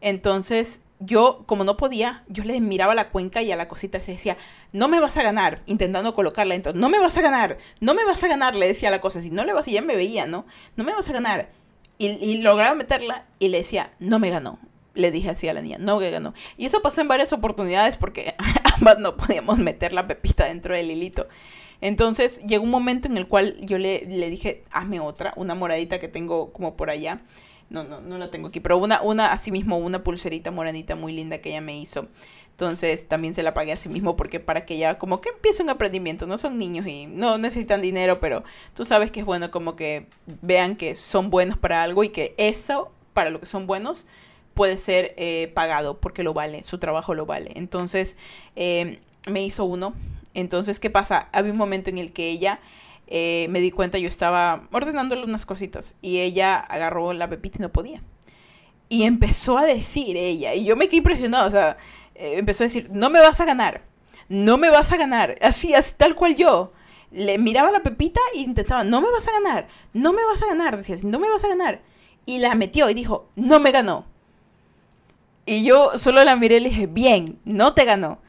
Entonces, yo, como no podía, yo le miraba la cuenca y a la cosita se decía, no me vas a ganar, intentando colocarla dentro, no me vas a ganar, no me vas a ganar, le decía la cosa, si no le vas, y ya me veía, ¿no? No me vas a ganar. Y, y lograba meterla y le decía, no me ganó. Le dije así a la niña, no me ganó. Y eso pasó en varias oportunidades porque [laughs] ambas no podíamos meter la pepita dentro del hilito. Entonces llegó un momento en el cual yo le, le dije, hazme otra, una moradita que tengo como por allá no, no, no la tengo aquí, pero una, una, así mismo, una pulserita moranita muy linda que ella me hizo. Entonces también se la pagué a sí mismo porque para que ella como que empiece un aprendimiento, no son niños y no necesitan dinero, pero tú sabes que es bueno como que vean que son buenos para algo y que eso, para lo que son buenos, puede ser eh, pagado porque lo vale, su trabajo lo vale. Entonces eh, me hizo uno. Entonces, ¿qué pasa? Había un momento en el que ella eh, me di cuenta, yo estaba ordenándole unas cositas y ella agarró la pepita y no podía. Y empezó a decir ella, y yo me quedé impresionado, o sea, eh, empezó a decir, no me vas a ganar, no me vas a ganar, así, así tal cual yo. Le miraba la pepita e intentaba, no me vas a ganar, no me vas a ganar, decía no me vas a ganar. Y la metió y dijo, no me ganó. Y yo solo la miré y le dije, bien, no te ganó.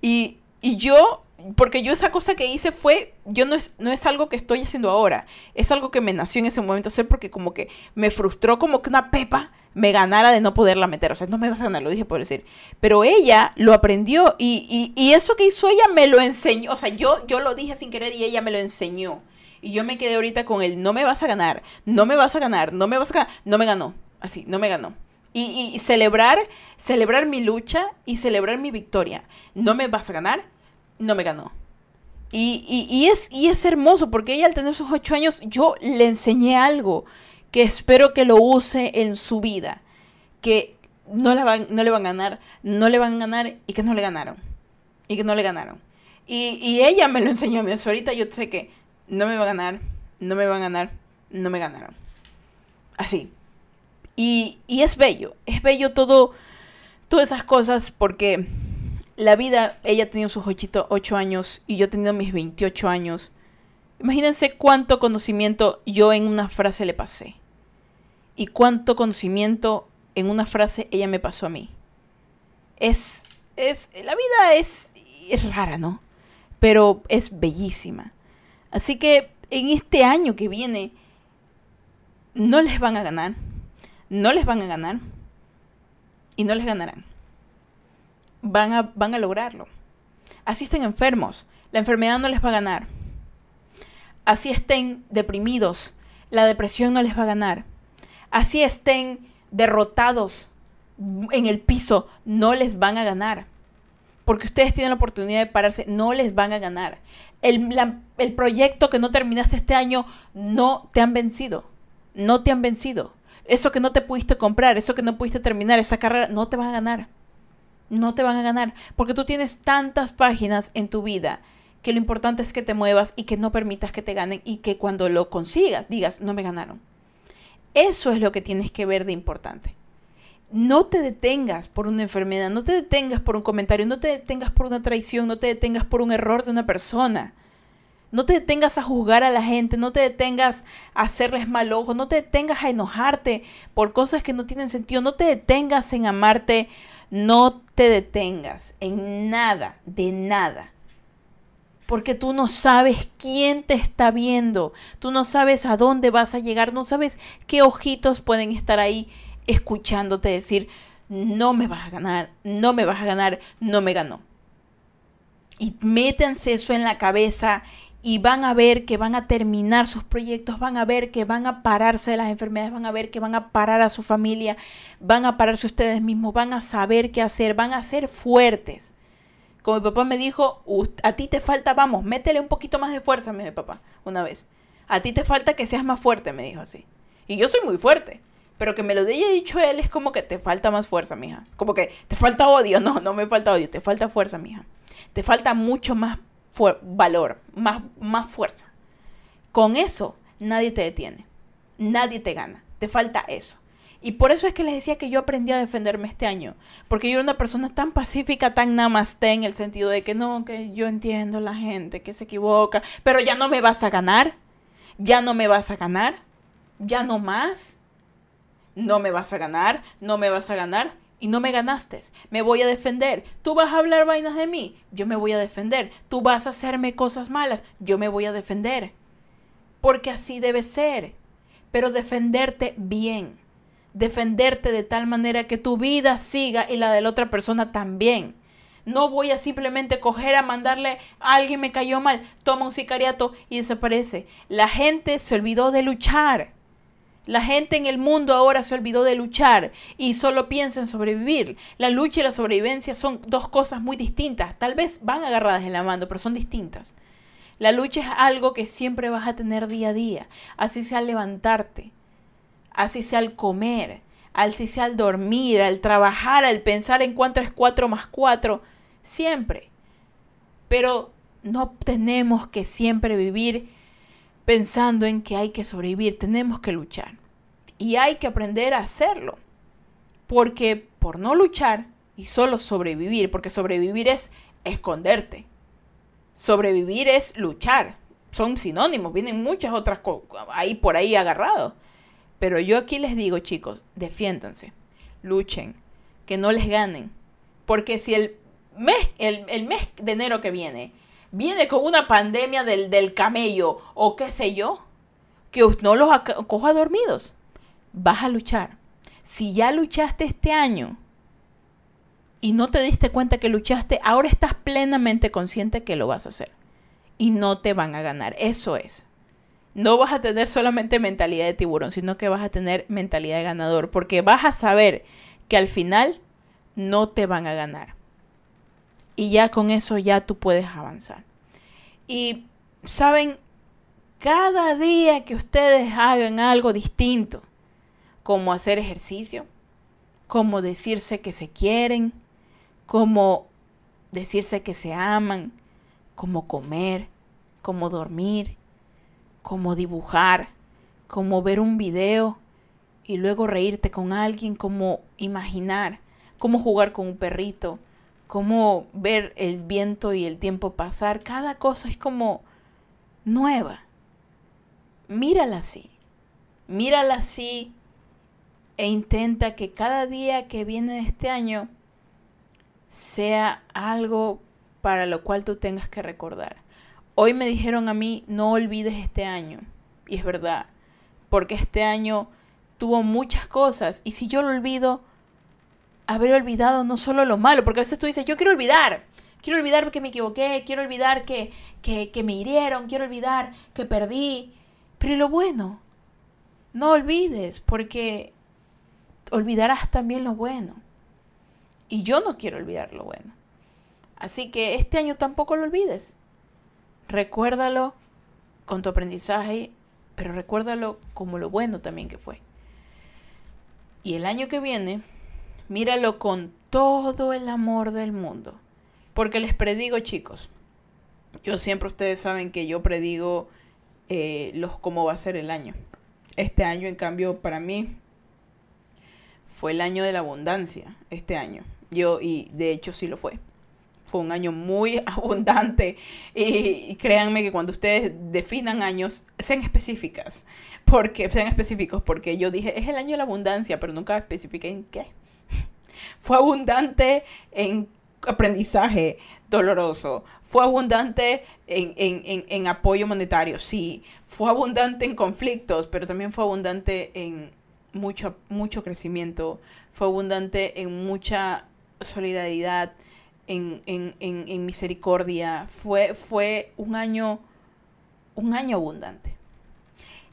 Y, y yo porque yo esa cosa que hice fue, yo no es, no es algo que estoy haciendo ahora, es algo que me nació en ese momento hacer porque como que me frustró como que una pepa me ganara de no poderla meter, o sea, no me vas a ganar, lo dije por decir, pero ella lo aprendió y, y, eso que hizo ella me lo enseñó, o sea, yo, yo lo dije sin querer y ella me lo enseñó. Y yo me quedé ahorita con el no me vas a ganar, no me vas a ganar, no me vas a ganar, no me ganó, así, no me ganó. Y, y celebrar, celebrar mi lucha y celebrar mi victoria. No me vas a ganar, no me ganó. Y, y, es, y es hermoso porque ella al tener sus ocho años, yo le enseñé algo que espero que lo use en su vida. Que no le van, no le van a ganar, no le van a ganar y que no le ganaron. Y que no le ganaron. Y, y ella me lo enseñó a mí. ahorita yo sé que no me va a ganar, no me van a ganar, no me ganaron. Así. Y, y es bello, es bello todo, todas esas cosas porque la vida, ella tenía sus 8 años y yo teniendo mis 28 años. Imagínense cuánto conocimiento yo en una frase le pasé. Y cuánto conocimiento en una frase ella me pasó a mí. Es, es, la vida es, es rara, ¿no? Pero es bellísima. Así que en este año que viene, no les van a ganar. No les van a ganar. Y no les ganarán van a, van a lograrlo. Así estén enfermos, la enfermedad no les va a ganar. Así estén deprimidos, la depresión no les va a ganar. Así estén derrotados en el piso, no les van a ganar. Porque ustedes tienen la oportunidad de pararse, no les van a ganar. El, el proyecto que no terminaste este año, no te han vencido. No te han vencido. Eso que no te pudiste comprar, eso que no pudiste terminar, esa carrera, no te van a ganar no te van a ganar, porque tú tienes tantas páginas en tu vida que lo importante es que te muevas y que no permitas que te ganen y que cuando lo consigas digas, no me ganaron. Eso es lo que tienes que ver de importante. No te detengas por una enfermedad, no te detengas por un comentario, no te detengas por una traición, no te detengas por un error de una persona. No te detengas a juzgar a la gente, no te detengas a hacerles mal ojo, no te detengas a enojarte por cosas que no tienen sentido, no te detengas en amarte no te detengas en nada, de nada. Porque tú no sabes quién te está viendo, tú no sabes a dónde vas a llegar, no sabes qué ojitos pueden estar ahí escuchándote decir, no me vas a ganar, no me vas a ganar, no me ganó. Y métanse eso en la cabeza y van a ver que van a terminar sus proyectos, van a ver que van a pararse de las enfermedades, van a ver que van a parar a su familia, van a pararse ustedes mismos, van a saber qué hacer, van a ser fuertes. Como mi papá me dijo, a ti te falta, vamos, métele un poquito más de fuerza, mi papá una vez. A ti te falta que seas más fuerte, me dijo así. Y yo soy muy fuerte, Pero que me lo haya dicho él es como que te falta más fuerza, mija. Como que te falta odio. [laughs] No, no me falta odio, te falta fuerza, mija. Te falta mucho más valor, más, más fuerza. Con eso nadie te detiene, nadie te gana. Te falta eso. Y por eso es que les decía que yo aprendí a defenderme este año. Porque yo era una persona tan pacífica, tan namaste en el sentido de que no, que yo entiendo la gente que se equivoca, pero ya no me vas a ganar. Ya no me vas a ganar. Ya no más. No me vas a ganar. No me vas a ganar. Y no me ganaste. Me voy a defender. Tú vas a hablar vainas de mí. Yo me voy a defender. Tú vas a hacerme cosas malas. Yo me voy a defender. Porque así debe ser. Pero defenderte bien defenderte de tal manera que tu vida siga y la de la otra persona también. No voy a simplemente coger a mandarle a alguien me cayó mal, toma un sicariato y desaparece. La gente se olvidó de luchar. La gente en el mundo ahora se olvidó de luchar y solo piensa en sobrevivir. La lucha y la sobrevivencia son dos cosas muy distintas. Tal vez van agarradas en la mano, pero son distintas. La lucha es algo que siempre vas a tener día a día. Así sea levantarte, así sea al comer, así sea al dormir, al trabajar, al pensar en cuánto es 4 más 4, siempre. Pero no tenemos que siempre vivir pensando en que hay que sobrevivir, tenemos que luchar. Y hay que aprender a hacerlo. Porque por no luchar y solo sobrevivir, porque sobrevivir es esconderte. Sobrevivir es luchar. Son sinónimos, vienen muchas otras ahí por ahí agarrados. Pero yo aquí les digo, chicos, defiéndanse, luchen, que no les ganen. Porque si el mes, el, mes de enero que viene viene con una pandemia del, del camello o qué sé yo, que no los coja dormidos, vas a luchar. Si ya luchaste este año y no te diste cuenta que luchaste, ahora estás plenamente consciente que lo vas a hacer. Y no te van a ganar. Eso es no vas a tener solamente mentalidad de tiburón, sino que vas a tener mentalidad de ganador, porque vas a saber que al final no te van a ganar. Y ya con eso ya tú puedes avanzar. Y saben, cada día que ustedes hagan algo distinto, como hacer ejercicio, como decirse que se quieren, como decirse que se aman, como comer, como dormir, como dibujar, como ver un video y luego reírte con alguien, como imaginar, como jugar con un perrito, como ver el viento y el tiempo pasar. Cada cosa es como nueva. Mírala así. Mírala así e intenta que cada día que viene de este año sea algo para lo cual tú tengas que recordar. Hoy me dijeron a mí, no olvides este año. Y es verdad, porque este año tuvo muchas cosas. Y si yo lo olvido, habré olvidado no solo lo malo, porque a veces tú dices, yo quiero olvidar. Quiero olvidar que me equivoqué, quiero olvidar que, que me hirieron, quiero olvidar que perdí. Pero lo bueno, no olvides, porque olvidarás también lo bueno. Y yo no quiero olvidar lo bueno. Así que este año tampoco lo olvides. Recuérdalo con tu aprendizaje, pero recuérdalo como lo bueno también que fue. Y el año que viene, míralo con todo el amor del mundo. Porque les predigo, chicos, yo siempre ustedes saben que yo predigo eh, los cómo va a ser el año. Este año, en cambio, para mí fue el año de la abundancia. Este año. Yo, y de hecho sí lo fue fue un año muy [laughs] abundante y, créanme que cuando ustedes definan años, sean específicas, porque sean específicos, porque yo dije, es el año de la abundancia, pero nunca especifiqué en qué. Fue abundante en aprendizaje doloroso, fue abundante en, en, apoyo monetario, sí, fue abundante en conflictos, pero también fue abundante en mucho, mucho crecimiento, fue abundante en mucha solidaridad, en, misericordia. Fue, fue un año, un año abundante.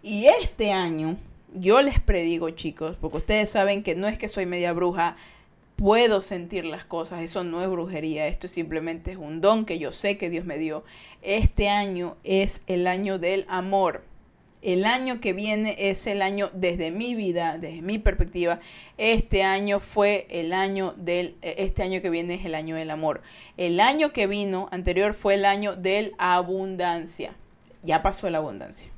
Y este año, yo les predigo, chicos, porque ustedes saben que no es que soy media bruja, puedo sentir las cosas, eso no es brujería, esto simplemente es un don que yo sé que Dios me dio. Este año es el año del amor. El año que viene es el año, desde mi vida, desde mi perspectiva, este año fue el año del, este año que viene es el año del amor. El año que vino anterior fue el año de abundancia. Ya pasó la abundancia.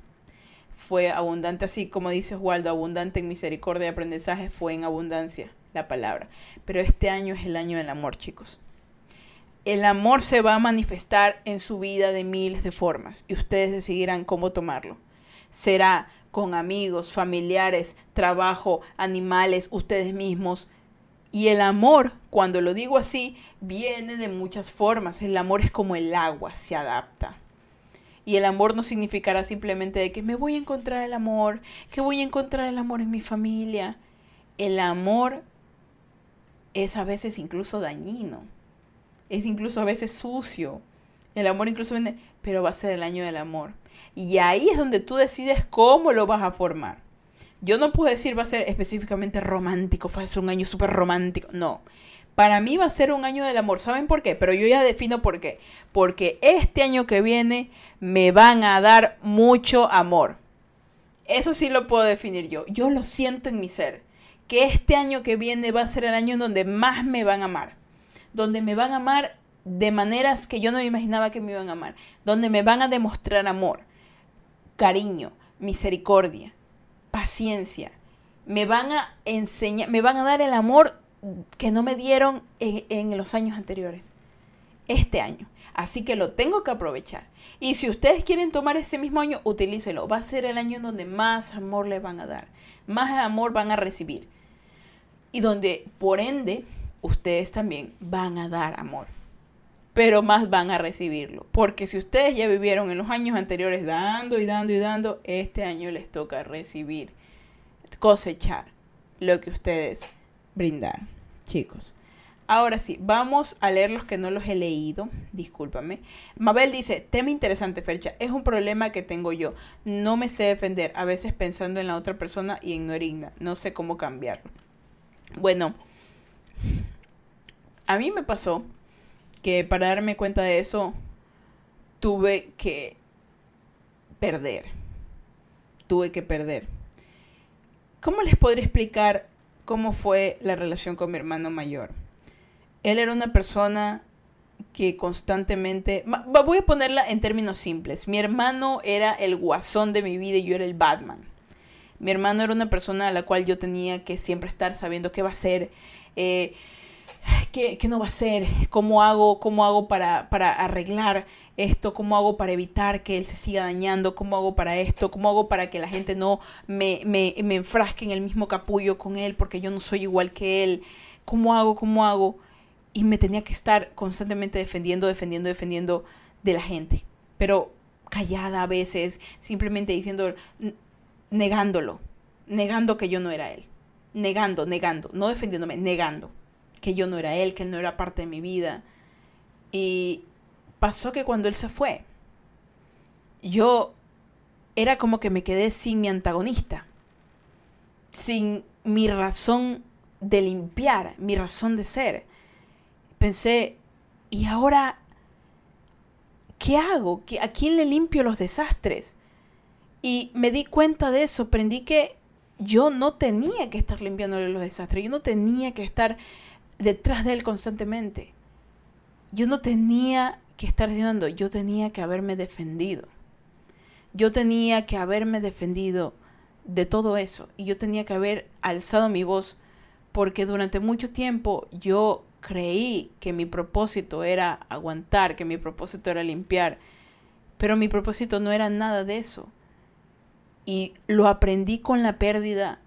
Fue abundante así como dice Waldo, abundante en misericordia y aprendizaje, fue en abundancia la palabra. Pero este año es el año del amor, chicos. El amor se va a manifestar en su vida de miles de formas y ustedes decidirán cómo tomarlo será con amigos, familiares, trabajo, animales, ustedes mismos. Y el amor, cuando lo digo así, viene de muchas formas. El amor es como el agua, se adapta. Y el amor no significará simplemente de que me voy a encontrar el amor, que voy a encontrar el amor en mi familia. El amor es a veces incluso dañino, es incluso a veces sucio. El amor incluso viene, pero va a ser el año del amor. Y ahí es donde tú decides cómo lo vas a formar. Yo no puedo decir va a ser específicamente romántico, va a ser un año súper romántico. No. Para mí va a ser un año del amor. ¿Saben por qué? Pero yo ya defino por qué. Porque este año que viene me van a dar mucho amor. Eso sí lo puedo definir yo. Yo lo siento en mi ser. Que este año que viene va a ser el año en donde más me van a amar. Donde me van a amar de maneras que yo no me imaginaba que me iban a amar. Donde me van a demostrar amor cariño, misericordia, paciencia. Me van a enseñar, me van a dar el amor que no me dieron en, los años anteriores. Este año. Así que lo tengo que aprovechar. Y si ustedes quieren tomar ese mismo año, utilícelo. Va a ser el año en donde más amor le van a dar. Más amor van a recibir. Y donde, por ende, ustedes también van a dar amor pero más van a recibirlo. Porque si ustedes ya vivieron en los años anteriores dando y dando y dando, este año les toca recibir, cosechar lo que ustedes brindaron, chicos. Ahora sí, vamos a leer los que no los he leído. Discúlpame. Mabel dice, tema interesante, Fercha. Es un problema que tengo yo. No me sé defender, a veces pensando en la otra persona y en no. No sé cómo cambiarlo. Bueno, a mí me pasó que para darme cuenta de eso tuve que perder. Tuve que perder. ¿Cómo les podría explicar cómo fue la relación con mi hermano mayor? Él era una persona que constantemente... Voy a ponerla en términos simples. Mi hermano era el guasón de mi vida y yo era el Batman. Mi hermano era una persona a la cual yo tenía que siempre estar sabiendo qué va a hacer. Eh, ¿Qué, no va a hacer? ¿Cómo hago, cómo hago para, para, arreglar esto? ¿Cómo hago para evitar que él se siga dañando? ¿Cómo hago para esto? ¿Cómo hago para que la gente no me, me, me enfrasque en el mismo capullo con él porque yo no soy igual que él? ¿Cómo hago? ¿Cómo hago? Y me tenía que estar constantemente defendiendo, defendiendo, defendiendo de la gente. Pero callada a veces, simplemente diciendo, negándolo, negando que yo no era él. Negando, negando, no defendiéndome, negando que yo no era él, que él no era parte de mi vida. Y pasó que cuando él se fue, yo era como que me quedé sin mi antagonista, sin mi razón de limpiar, mi razón de ser. Pensé, ¿y ahora qué hago? ¿A quién le limpio los desastres? Y me di cuenta de eso, aprendí que yo no tenía que estar limpiándole los desastres, yo no tenía que estar detrás de él constantemente. Yo no tenía que estar diciendo, yo tenía que haberme defendido. Yo tenía que haberme defendido de todo eso y yo tenía que haber alzado mi voz porque durante mucho tiempo yo creí que mi propósito era aguantar, que mi propósito era limpiar, pero mi propósito no era nada de eso. Y lo aprendí con la pérdida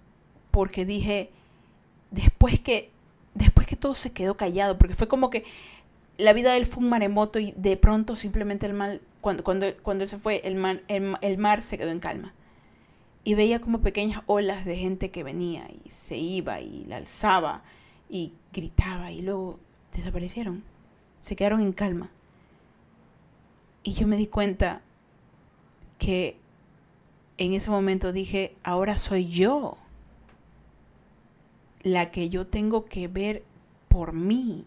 porque dije, después que después que todo se quedó callado, porque fue como que la vida de él fue un maremoto y de pronto simplemente el mal, cuando, cuando, cuando él se fue, el el, mar se quedó en calma. Y veía como pequeñas olas de gente que venía y se iba y la alzaba y gritaba y luego desaparecieron. Se quedaron en calma. Y yo me di cuenta que en ese momento dije, ahora soy yo la que yo tengo que ver por mí,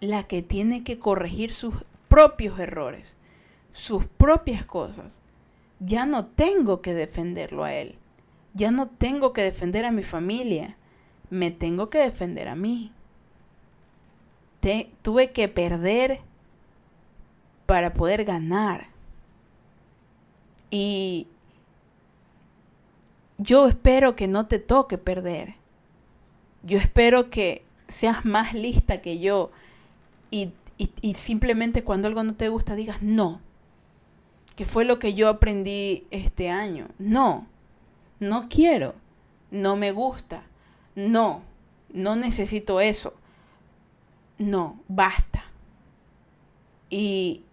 la que tiene que corregir sus propios errores, sus propias cosas, ya no tengo que defenderlo a él. Ya no tengo que defender a mi familia. Me tengo que defender a mí. tuve que perder para poder ganar. Y yo espero que no te toque perder. Yo espero que seas más lista que yo y, y simplemente cuando algo no te gusta digas no que fue lo que yo aprendí este año. No, no quiero, no me gusta, no, no necesito eso. No, basta. Y,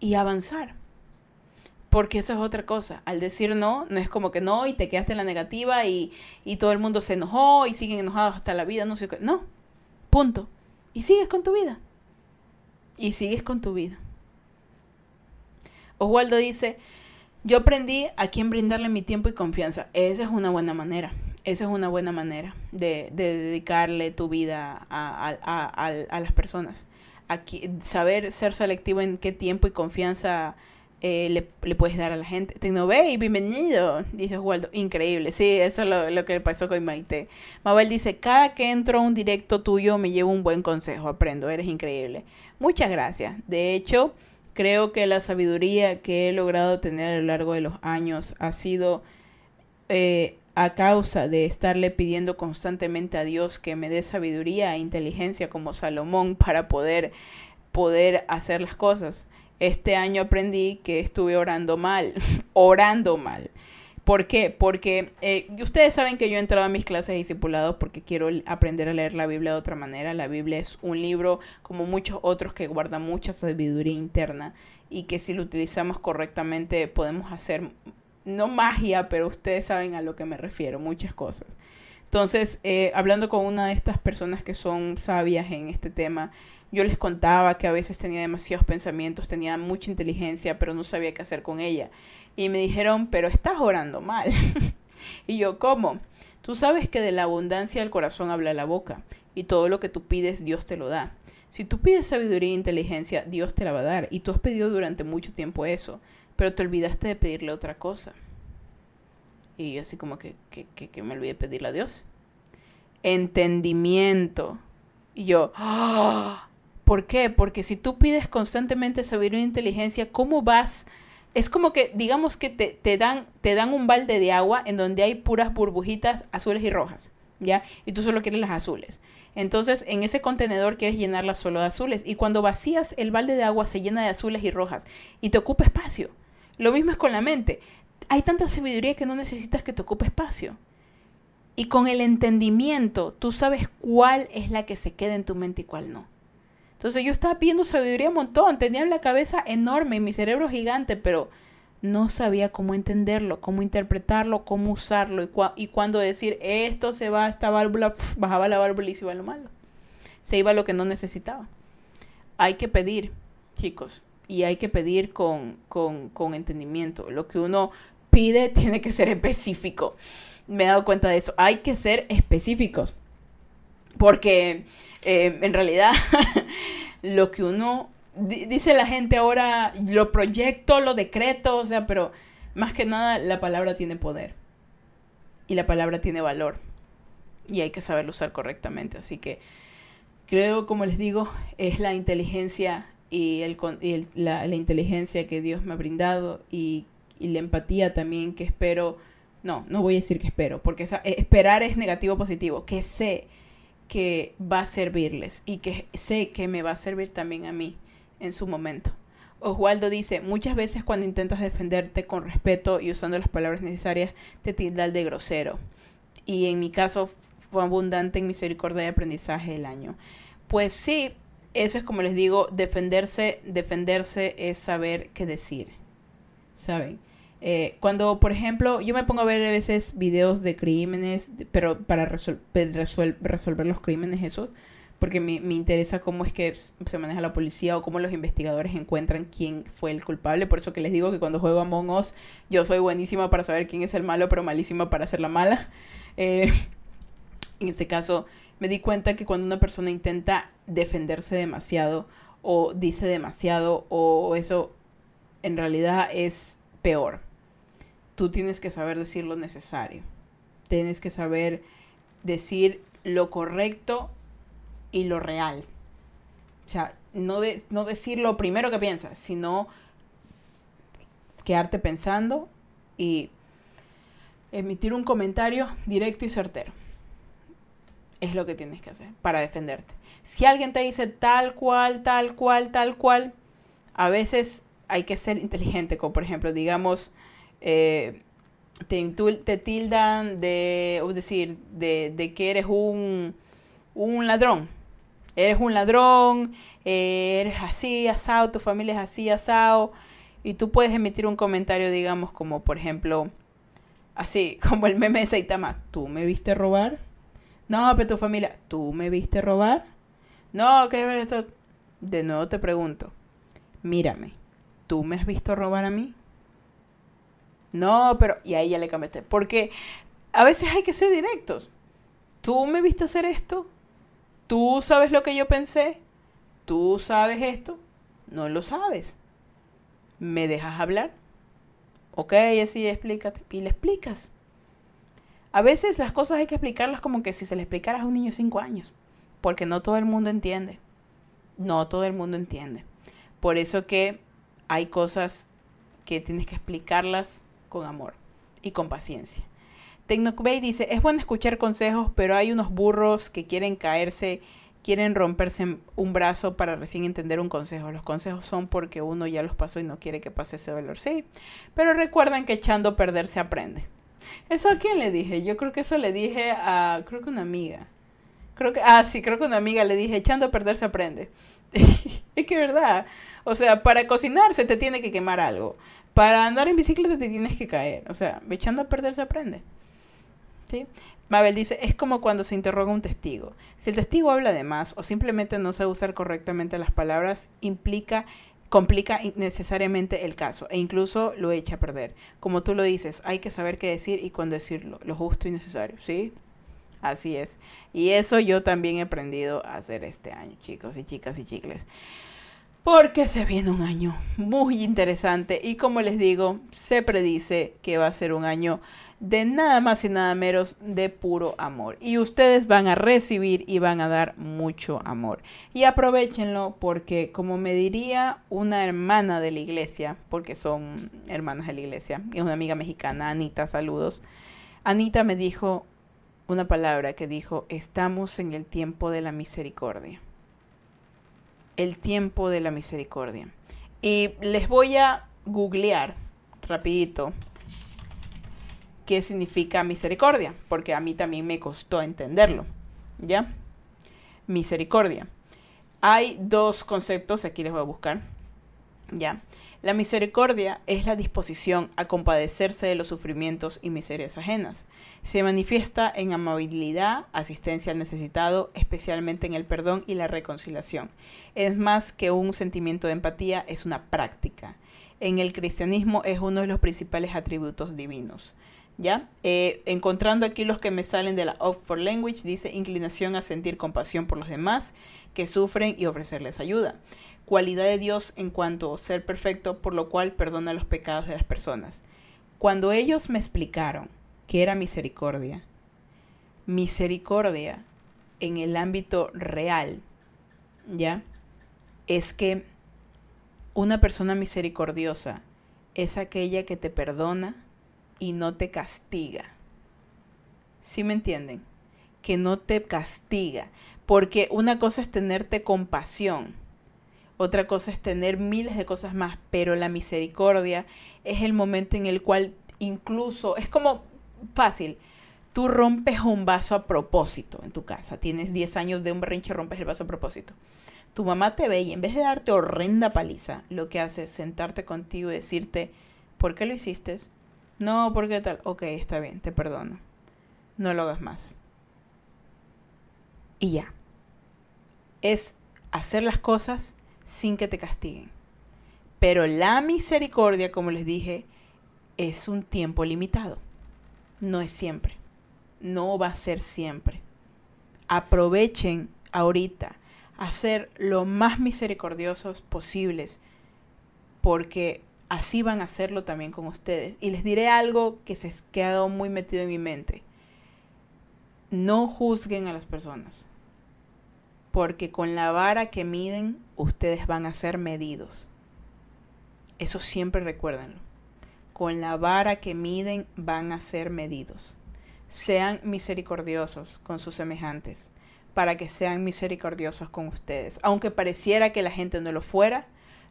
y avanzar. Porque eso es otra cosa. Al decir no, no es como que no y te quedaste en la negativa y, y todo el mundo se enojó y siguen enojados hasta la vida. No sé qué. No, punto. Y sigues con tu vida. Y sigues con tu vida. Oswaldo dice, yo aprendí a quién brindarle mi tiempo y confianza. Esa es una buena manera. Esa es una buena manera de, dedicarle tu vida a, las personas. Saber ser selectivo en qué tiempo y confianza eh, le, puedes dar a la gente. y bienvenido, dice Oswaldo. Increíble, sí, eso es lo, lo que pasó con Maite. Mabel dice, cada que entro a un directo tuyo me llevo un buen consejo, aprendo, eres increíble. Muchas gracias. De hecho, Creo que la sabiduría que he logrado tener a lo largo de los años ha sido eh, a causa de estarle pidiendo constantemente a Dios que me dé sabiduría e inteligencia como Salomón para poder, poder hacer las cosas. Este año aprendí que estuve orando mal, [laughs] orando mal. ¿Por qué? Porque eh, ustedes saben que yo he entrado a mis clases de discipulado porque quiero aprender a leer la Biblia de otra manera. La Biblia es un libro como muchos otros que guarda mucha sabiduría interna y que si lo utilizamos correctamente podemos hacer, no magia, pero ustedes saben a lo que me refiero, muchas cosas. Entonces, eh, hablando con una de estas personas que son sabias en este tema, yo les contaba que a veces tenía demasiados pensamientos, tenía mucha inteligencia, pero no sabía qué hacer con ella. Y me dijeron, pero estás orando mal. [laughs] y yo, ¿cómo? Tú sabes que de la abundancia del corazón habla la boca, y todo lo que tú pides, Dios te lo da. Si tú pides sabiduría e inteligencia, Dios te la va a dar, y tú has pedido durante mucho tiempo eso, pero te olvidaste de pedirle otra cosa. Y yo así como que, que, que, me olvidé pedirle a Dios. Entendimiento. Y yo, ¡Ah! ¿por qué? Porque si tú pides constantemente sabiduría e inteligencia, ¿cómo vas es como que, digamos que te, te, dan, te dan un balde de agua en donde hay puras burbujitas azules y rojas, ¿ya? Y tú solo quieres las azules. Entonces, en ese contenedor quieres llenarlas solo de azules. Y cuando vacías el balde de agua se llena de azules y rojas y te ocupa espacio. Lo mismo es con la mente. Hay tanta sabiduría que no necesitas que te ocupe espacio. Y con el entendimiento, tú sabes cuál es la que se queda en tu mente y cuál no. Entonces yo estaba pidiendo sabiduría un montón, tenía la cabeza enorme, mi cerebro gigante, pero no sabía cómo entenderlo, cómo interpretarlo, cómo usarlo y, y cuándo decir esto se va a esta válvula, bajaba la válvula y se iba lo malo. Se iba lo que no necesitaba. Hay que pedir, chicos, y hay que pedir con, con, con entendimiento. Lo que uno pide [laughs] tiene que ser específico. Me he dado cuenta de eso. Hay que ser específicos. Porque eh, en realidad [laughs] lo que uno dice la gente ahora, lo proyecto, lo decreto, o sea, pero más que nada la palabra tiene poder y la palabra tiene valor y hay que saberlo usar correctamente. Así que creo, como les digo, es la inteligencia y, el, la, inteligencia que Dios me ha brindado y, y, la empatía también que espero, no, no voy a decir que espero, porque esperar es negativo positivo, que sé que va a servirles y que sé que me va a servir también a mí en su momento. Oswaldo dice, muchas veces cuando intentas defenderte con respeto y usando las palabras necesarias, te tilda de grosero. Y en mi caso fue abundante en misericordia de aprendizaje el año. Pues sí, eso es como les digo, defenderse, defenderse es saber qué decir. ¿Saben? Eh, cuando, por ejemplo, yo me pongo a ver a veces videos de crímenes, pero para resolver los crímenes, eso, porque me, me, interesa cómo es que se maneja la policía o cómo los investigadores encuentran quién fue el culpable. Por eso que les digo que cuando juego Among Us, yo soy buenísima para saber quién es el malo, pero malísima para hacer la mala. [laughs] Eh, en este caso, me di cuenta que cuando una persona intenta defenderse demasiado o dice demasiado o eso en realidad es peor. Tú tienes que saber decir lo necesario. Tienes que saber decir lo correcto y lo real. O sea, no, no decir lo primero que piensas, sino quedarte pensando y emitir un comentario directo y certero. Es lo que tienes que hacer para defenderte. Si alguien te dice tal cual, tal cual, tal cual, a veces hay que ser inteligente, como por ejemplo, digamos, eh, te, tildan de, decir, de, que eres un, un ladrón. Eres un ladrón, eh, eres así, asado, tu familia es así, asado. Y tú puedes emitir un comentario, digamos, como por ejemplo, así, [laughs] como el meme de Saitama, ¿tú me viste robar? No, pero tu familia, ¿tú me viste robar? No, ¿qué es De nuevo te pregunto, mírame, ¿tú me has visto robar a mí? No, pero... Y ahí ya le cambié. Porque a veces hay que ser directos. ¿Tú me viste hacer esto? ¿Tú sabes lo que yo pensé? ¿Tú sabes esto? No lo sabes. ¿Me dejas hablar? Ok, así explícate. Y le explicas. A veces las cosas hay que explicarlas como que si se le explicaras a un niño de 5 años. Porque no todo el mundo entiende. No todo el mundo entiende. Por eso que hay cosas que tienes que explicarlas con amor y con paciencia. Tecnocbay dice, es bueno escuchar consejos, pero hay unos burros que quieren caerse, quieren romperse un brazo para recién entender un consejo. Los consejos son porque uno ya los pasó y no quiere que pase ese dolor. Sí, pero recuerden que echando a perder se aprende. ¿Eso a quién le dije? Yo creo que eso le dije a, creo que una amiga. Creo que, ah, sí, creo que una amiga le dije, echando a perder se aprende. [laughs] es que verdad. O sea, para cocinar se te tiene que quemar algo. Para andar en bicicleta te tienes que caer. O sea, echando a perder se aprende. ¿Sí? Mabel dice, es como cuando se interroga un testigo. Si el testigo habla de más o simplemente no sabe usar correctamente las palabras, implica complica necesariamente el caso e incluso lo echa a perder. Como tú lo dices, hay que saber qué decir y cuándo decirlo, lo justo y necesario, ¿sí? Así es. Y eso yo también he aprendido a hacer este año, chicos y chicas y chicles porque se viene un año muy interesante y como les digo, se predice que va a ser un año de nada más y nada menos de puro amor. Y ustedes van a recibir y van a dar mucho amor. Y aprovechenlo porque como me diría una hermana de la iglesia, porque son hermanas de la iglesia, y una amiga mexicana, Anita, saludos. Anita me dijo una palabra que dijo, estamos en el tiempo de la misericordia el tiempo de la misericordia. Y les voy a googlear rapidito qué significa misericordia, porque a mí también me costó entenderlo. ¿Ya? Misericordia. Hay dos conceptos, aquí les voy a buscar. ¿Ya? La misericordia es la disposición a compadecerse de los sufrimientos y miserias ajenas. Se manifiesta en amabilidad, asistencia al necesitado, especialmente en el perdón y la reconciliación. Es más que un sentimiento de empatía, es una práctica. En el cristianismo es uno de los principales atributos divinos. ¿Ya? Eh, encontrando aquí los que me salen de la Oxford Language, dice inclinación a sentir compasión por los demás que sufren y ofrecerles ayuda cualidad de Dios en cuanto a ser perfecto, por lo cual perdona los pecados de las personas. Cuando ellos me explicaron que era misericordia, misericordia en el ámbito real, ¿ya? Es que una persona misericordiosa es aquella que te perdona y no te castiga. ¿Sí me entienden? Que no te castiga. Porque una cosa es tenerte compasión otra cosa es tener miles de cosas más, pero la misericordia es el momento en el cual incluso es como fácil. Tú rompes un vaso a propósito en tu casa. Tienes 10 años de un berrinche, rompes el vaso a propósito. Tu mamá te ve y en vez de darte horrenda paliza, lo que hace es sentarte contigo y decirte, ¿por qué lo hiciste? No, ¿por qué tal? Ok, está bien, te perdono. No lo hagas más. Y ya. Es hacer las cosas sin que te castiguen. Pero la misericordia, como les dije, es un tiempo limitado. No es siempre. No va a ser siempre. Aprovechen ahorita a ser lo más misericordiosos posibles porque así van a hacerlo también con ustedes. Y les diré algo que se ha quedado muy metido en mi mente. No juzguen a las personas, porque con la vara que miden, ustedes van a ser medidos. Eso siempre recuérdenlo. Con la vara que miden, van a ser medidos. Sean misericordiosos con sus semejantes, para que sean misericordiosos con ustedes. Aunque pareciera que la gente no lo fuera,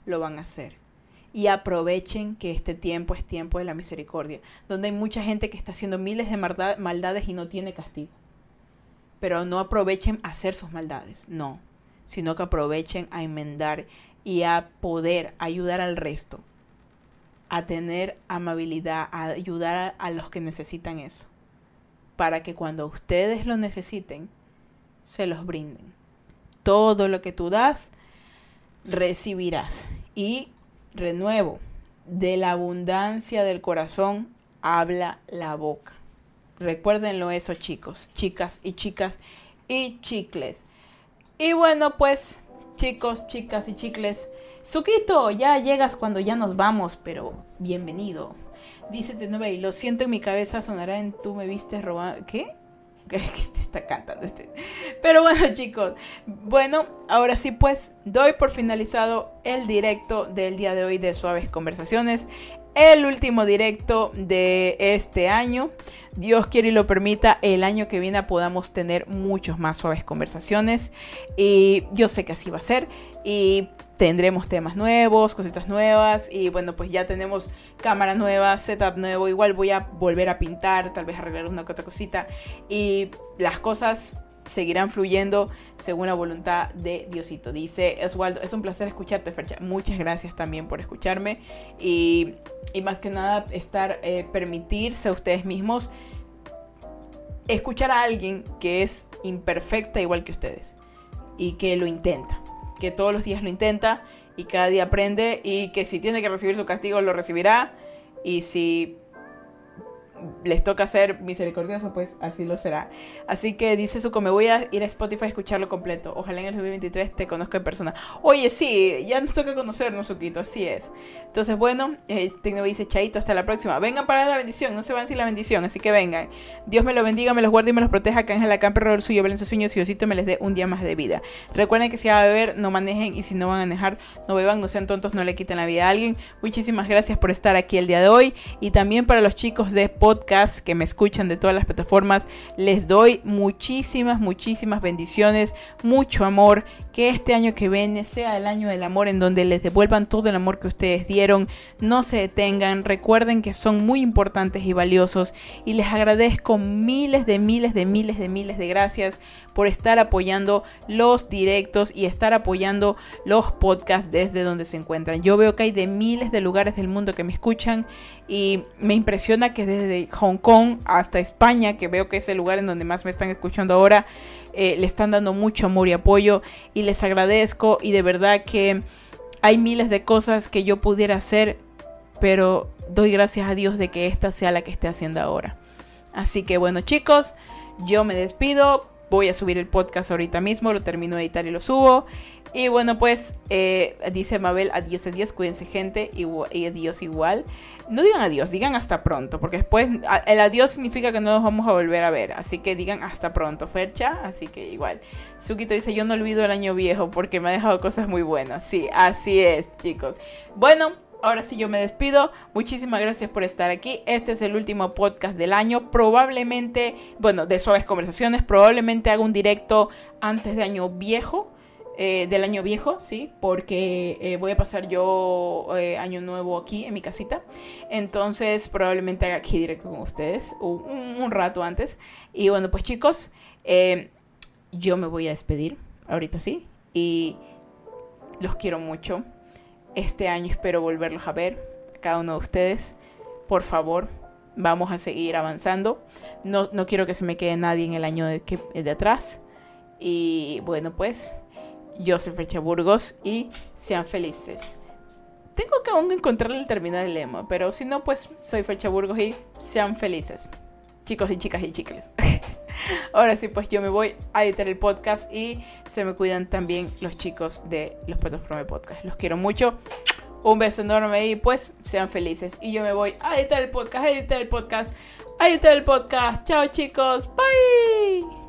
lo van a hacer y aprovechen que este tiempo es tiempo de la misericordia, donde hay mucha gente que está haciendo miles de maldades y no tiene castigo. Pero no aprovechen a hacer sus maldades, no, sino que aprovechen a enmendar y a poder ayudar al resto, a tener amabilidad, a ayudar a, los que necesitan eso, para que cuando ustedes lo necesiten, se los brinden. Todo lo que tú das, recibirás. Y renuevo, de la abundancia del corazón habla la boca. Recuérdenlo eso, chicos, chicas y chicas y chicles. Y bueno, pues, chicos, chicas y chicles, Suquito, ya llegas cuando ya nos vamos, pero bienvenido. Dice y lo siento en mi cabeza, sonará en tú me viste robar. ¿Qué? [laughs] que está cantando este. Pero bueno, [laughs] chicos, bueno, ahora sí pues doy por finalizado el directo del día de hoy de Suaves Conversaciones. El último directo de este año. Dios quiere y lo permita, el año que viene podamos tener muchos más suaves conversaciones. Y yo sé que así va a ser. Y tendremos temas nuevos, cositas nuevas y bueno, pues ya tenemos cámara nueva, setup nuevo, igual voy a volver a pintar, tal vez arreglar una que otra cosita y las cosas seguirán fluyendo según la voluntad de Diosito. Dice Oswaldo, es un placer escucharte, Fercha. Muchas gracias también por escucharme y, y más que nada estar, eh, permitirse a ustedes mismos escuchar a alguien que es imperfecta igual que ustedes y que lo intenta que todos los días lo intenta y cada día aprende y que si tiene que recibir su castigo lo recibirá. Y si les toca ser misericordioso, pues así lo será. Así que dice Suco, me voy a ir a Spotify a escucharlo completo. Ojalá en el 2023 te conozca en persona. Oye, sí, ya nos toca conocernos, Suquito, así es. Entonces, bueno, eh, dice Chaito, hasta la próxima. Vengan para la bendición, no se van sin la bendición, así que vengan. Dios me lo bendiga, me los guarde y me los proteja. Que Ángel Acampe, el suyo, velen sus sueños y Diosito me les dé un día más de vida. Recuerden que si van a beber, no manejen y si no van a manejar, no beban, no sean tontos, no le quiten la vida a alguien. Muchísimas gracias por estar aquí el día de hoy y también para los chicos de Spotify podcast que me escuchan de todas las plataformas, les doy muchísimas, muchísimas bendiciones, mucho amor. Que este año que viene sea el año del amor en donde les devuelvan todo el amor que ustedes dieron. No se detengan, recuerden que son muy importantes y valiosos y les agradezco miles de miles de miles de miles de gracias por estar apoyando los directos y estar apoyando los podcasts desde donde se encuentran. Yo veo que hay de miles de lugares del mundo que me escuchan y me impresiona que desde Hong Kong hasta España, que veo que es el lugar en donde más me están escuchando ahora, eh, le están dando mucho amor y apoyo y les agradezco y de verdad que hay miles de cosas que yo pudiera hacer, pero doy gracias a Dios de que esta sea la que esté haciendo ahora. Así que bueno chicos, yo me despido, voy a subir el podcast ahorita mismo, lo termino de editar y lo subo. Y bueno, pues eh, dice Mabel, adiós, adiós, cuídense gente y, adiós igual. No digan adiós, digan hasta pronto, porque después el adiós significa que no nos vamos a volver a ver. Así que digan hasta pronto, Fercha. Así que igual. Sukito dice, yo no olvido el año viejo porque me ha dejado cosas muy buenas. Sí, así es, chicos. Bueno, ahora sí yo me despido. Muchísimas gracias por estar aquí. Este es el último podcast del año. Probablemente, bueno, de suaves conversaciones, probablemente haga un directo antes de año viejo. Eh, del año viejo, sí, porque eh, voy a pasar yo eh, año nuevo aquí en mi casita. Entonces probablemente haga aquí directo con ustedes un, un rato antes. Y bueno, pues chicos, yo me voy a despedir, ahorita sí, y los quiero mucho. Este año espero volverlos a ver, a cada uno de ustedes. Por favor, vamos a seguir avanzando. No, no quiero que se me quede nadie en el año de, que, de atrás. Y bueno, pues yo soy Fecha Burgos y sean felices. Tengo que aún encontrar el terminal del lema, pero si no, pues soy Fecha Burgos y sean felices. Chicos y chicas y chicles. [laughs] Ahora sí, pues yo me voy a editar el podcast y se me cuidan también los chicos de los Petos Prome Podcast. Los quiero mucho. Un beso enorme y pues sean felices. Y yo me voy a editar el podcast, a editar el podcast, a editar el podcast. Chao chicos, bye.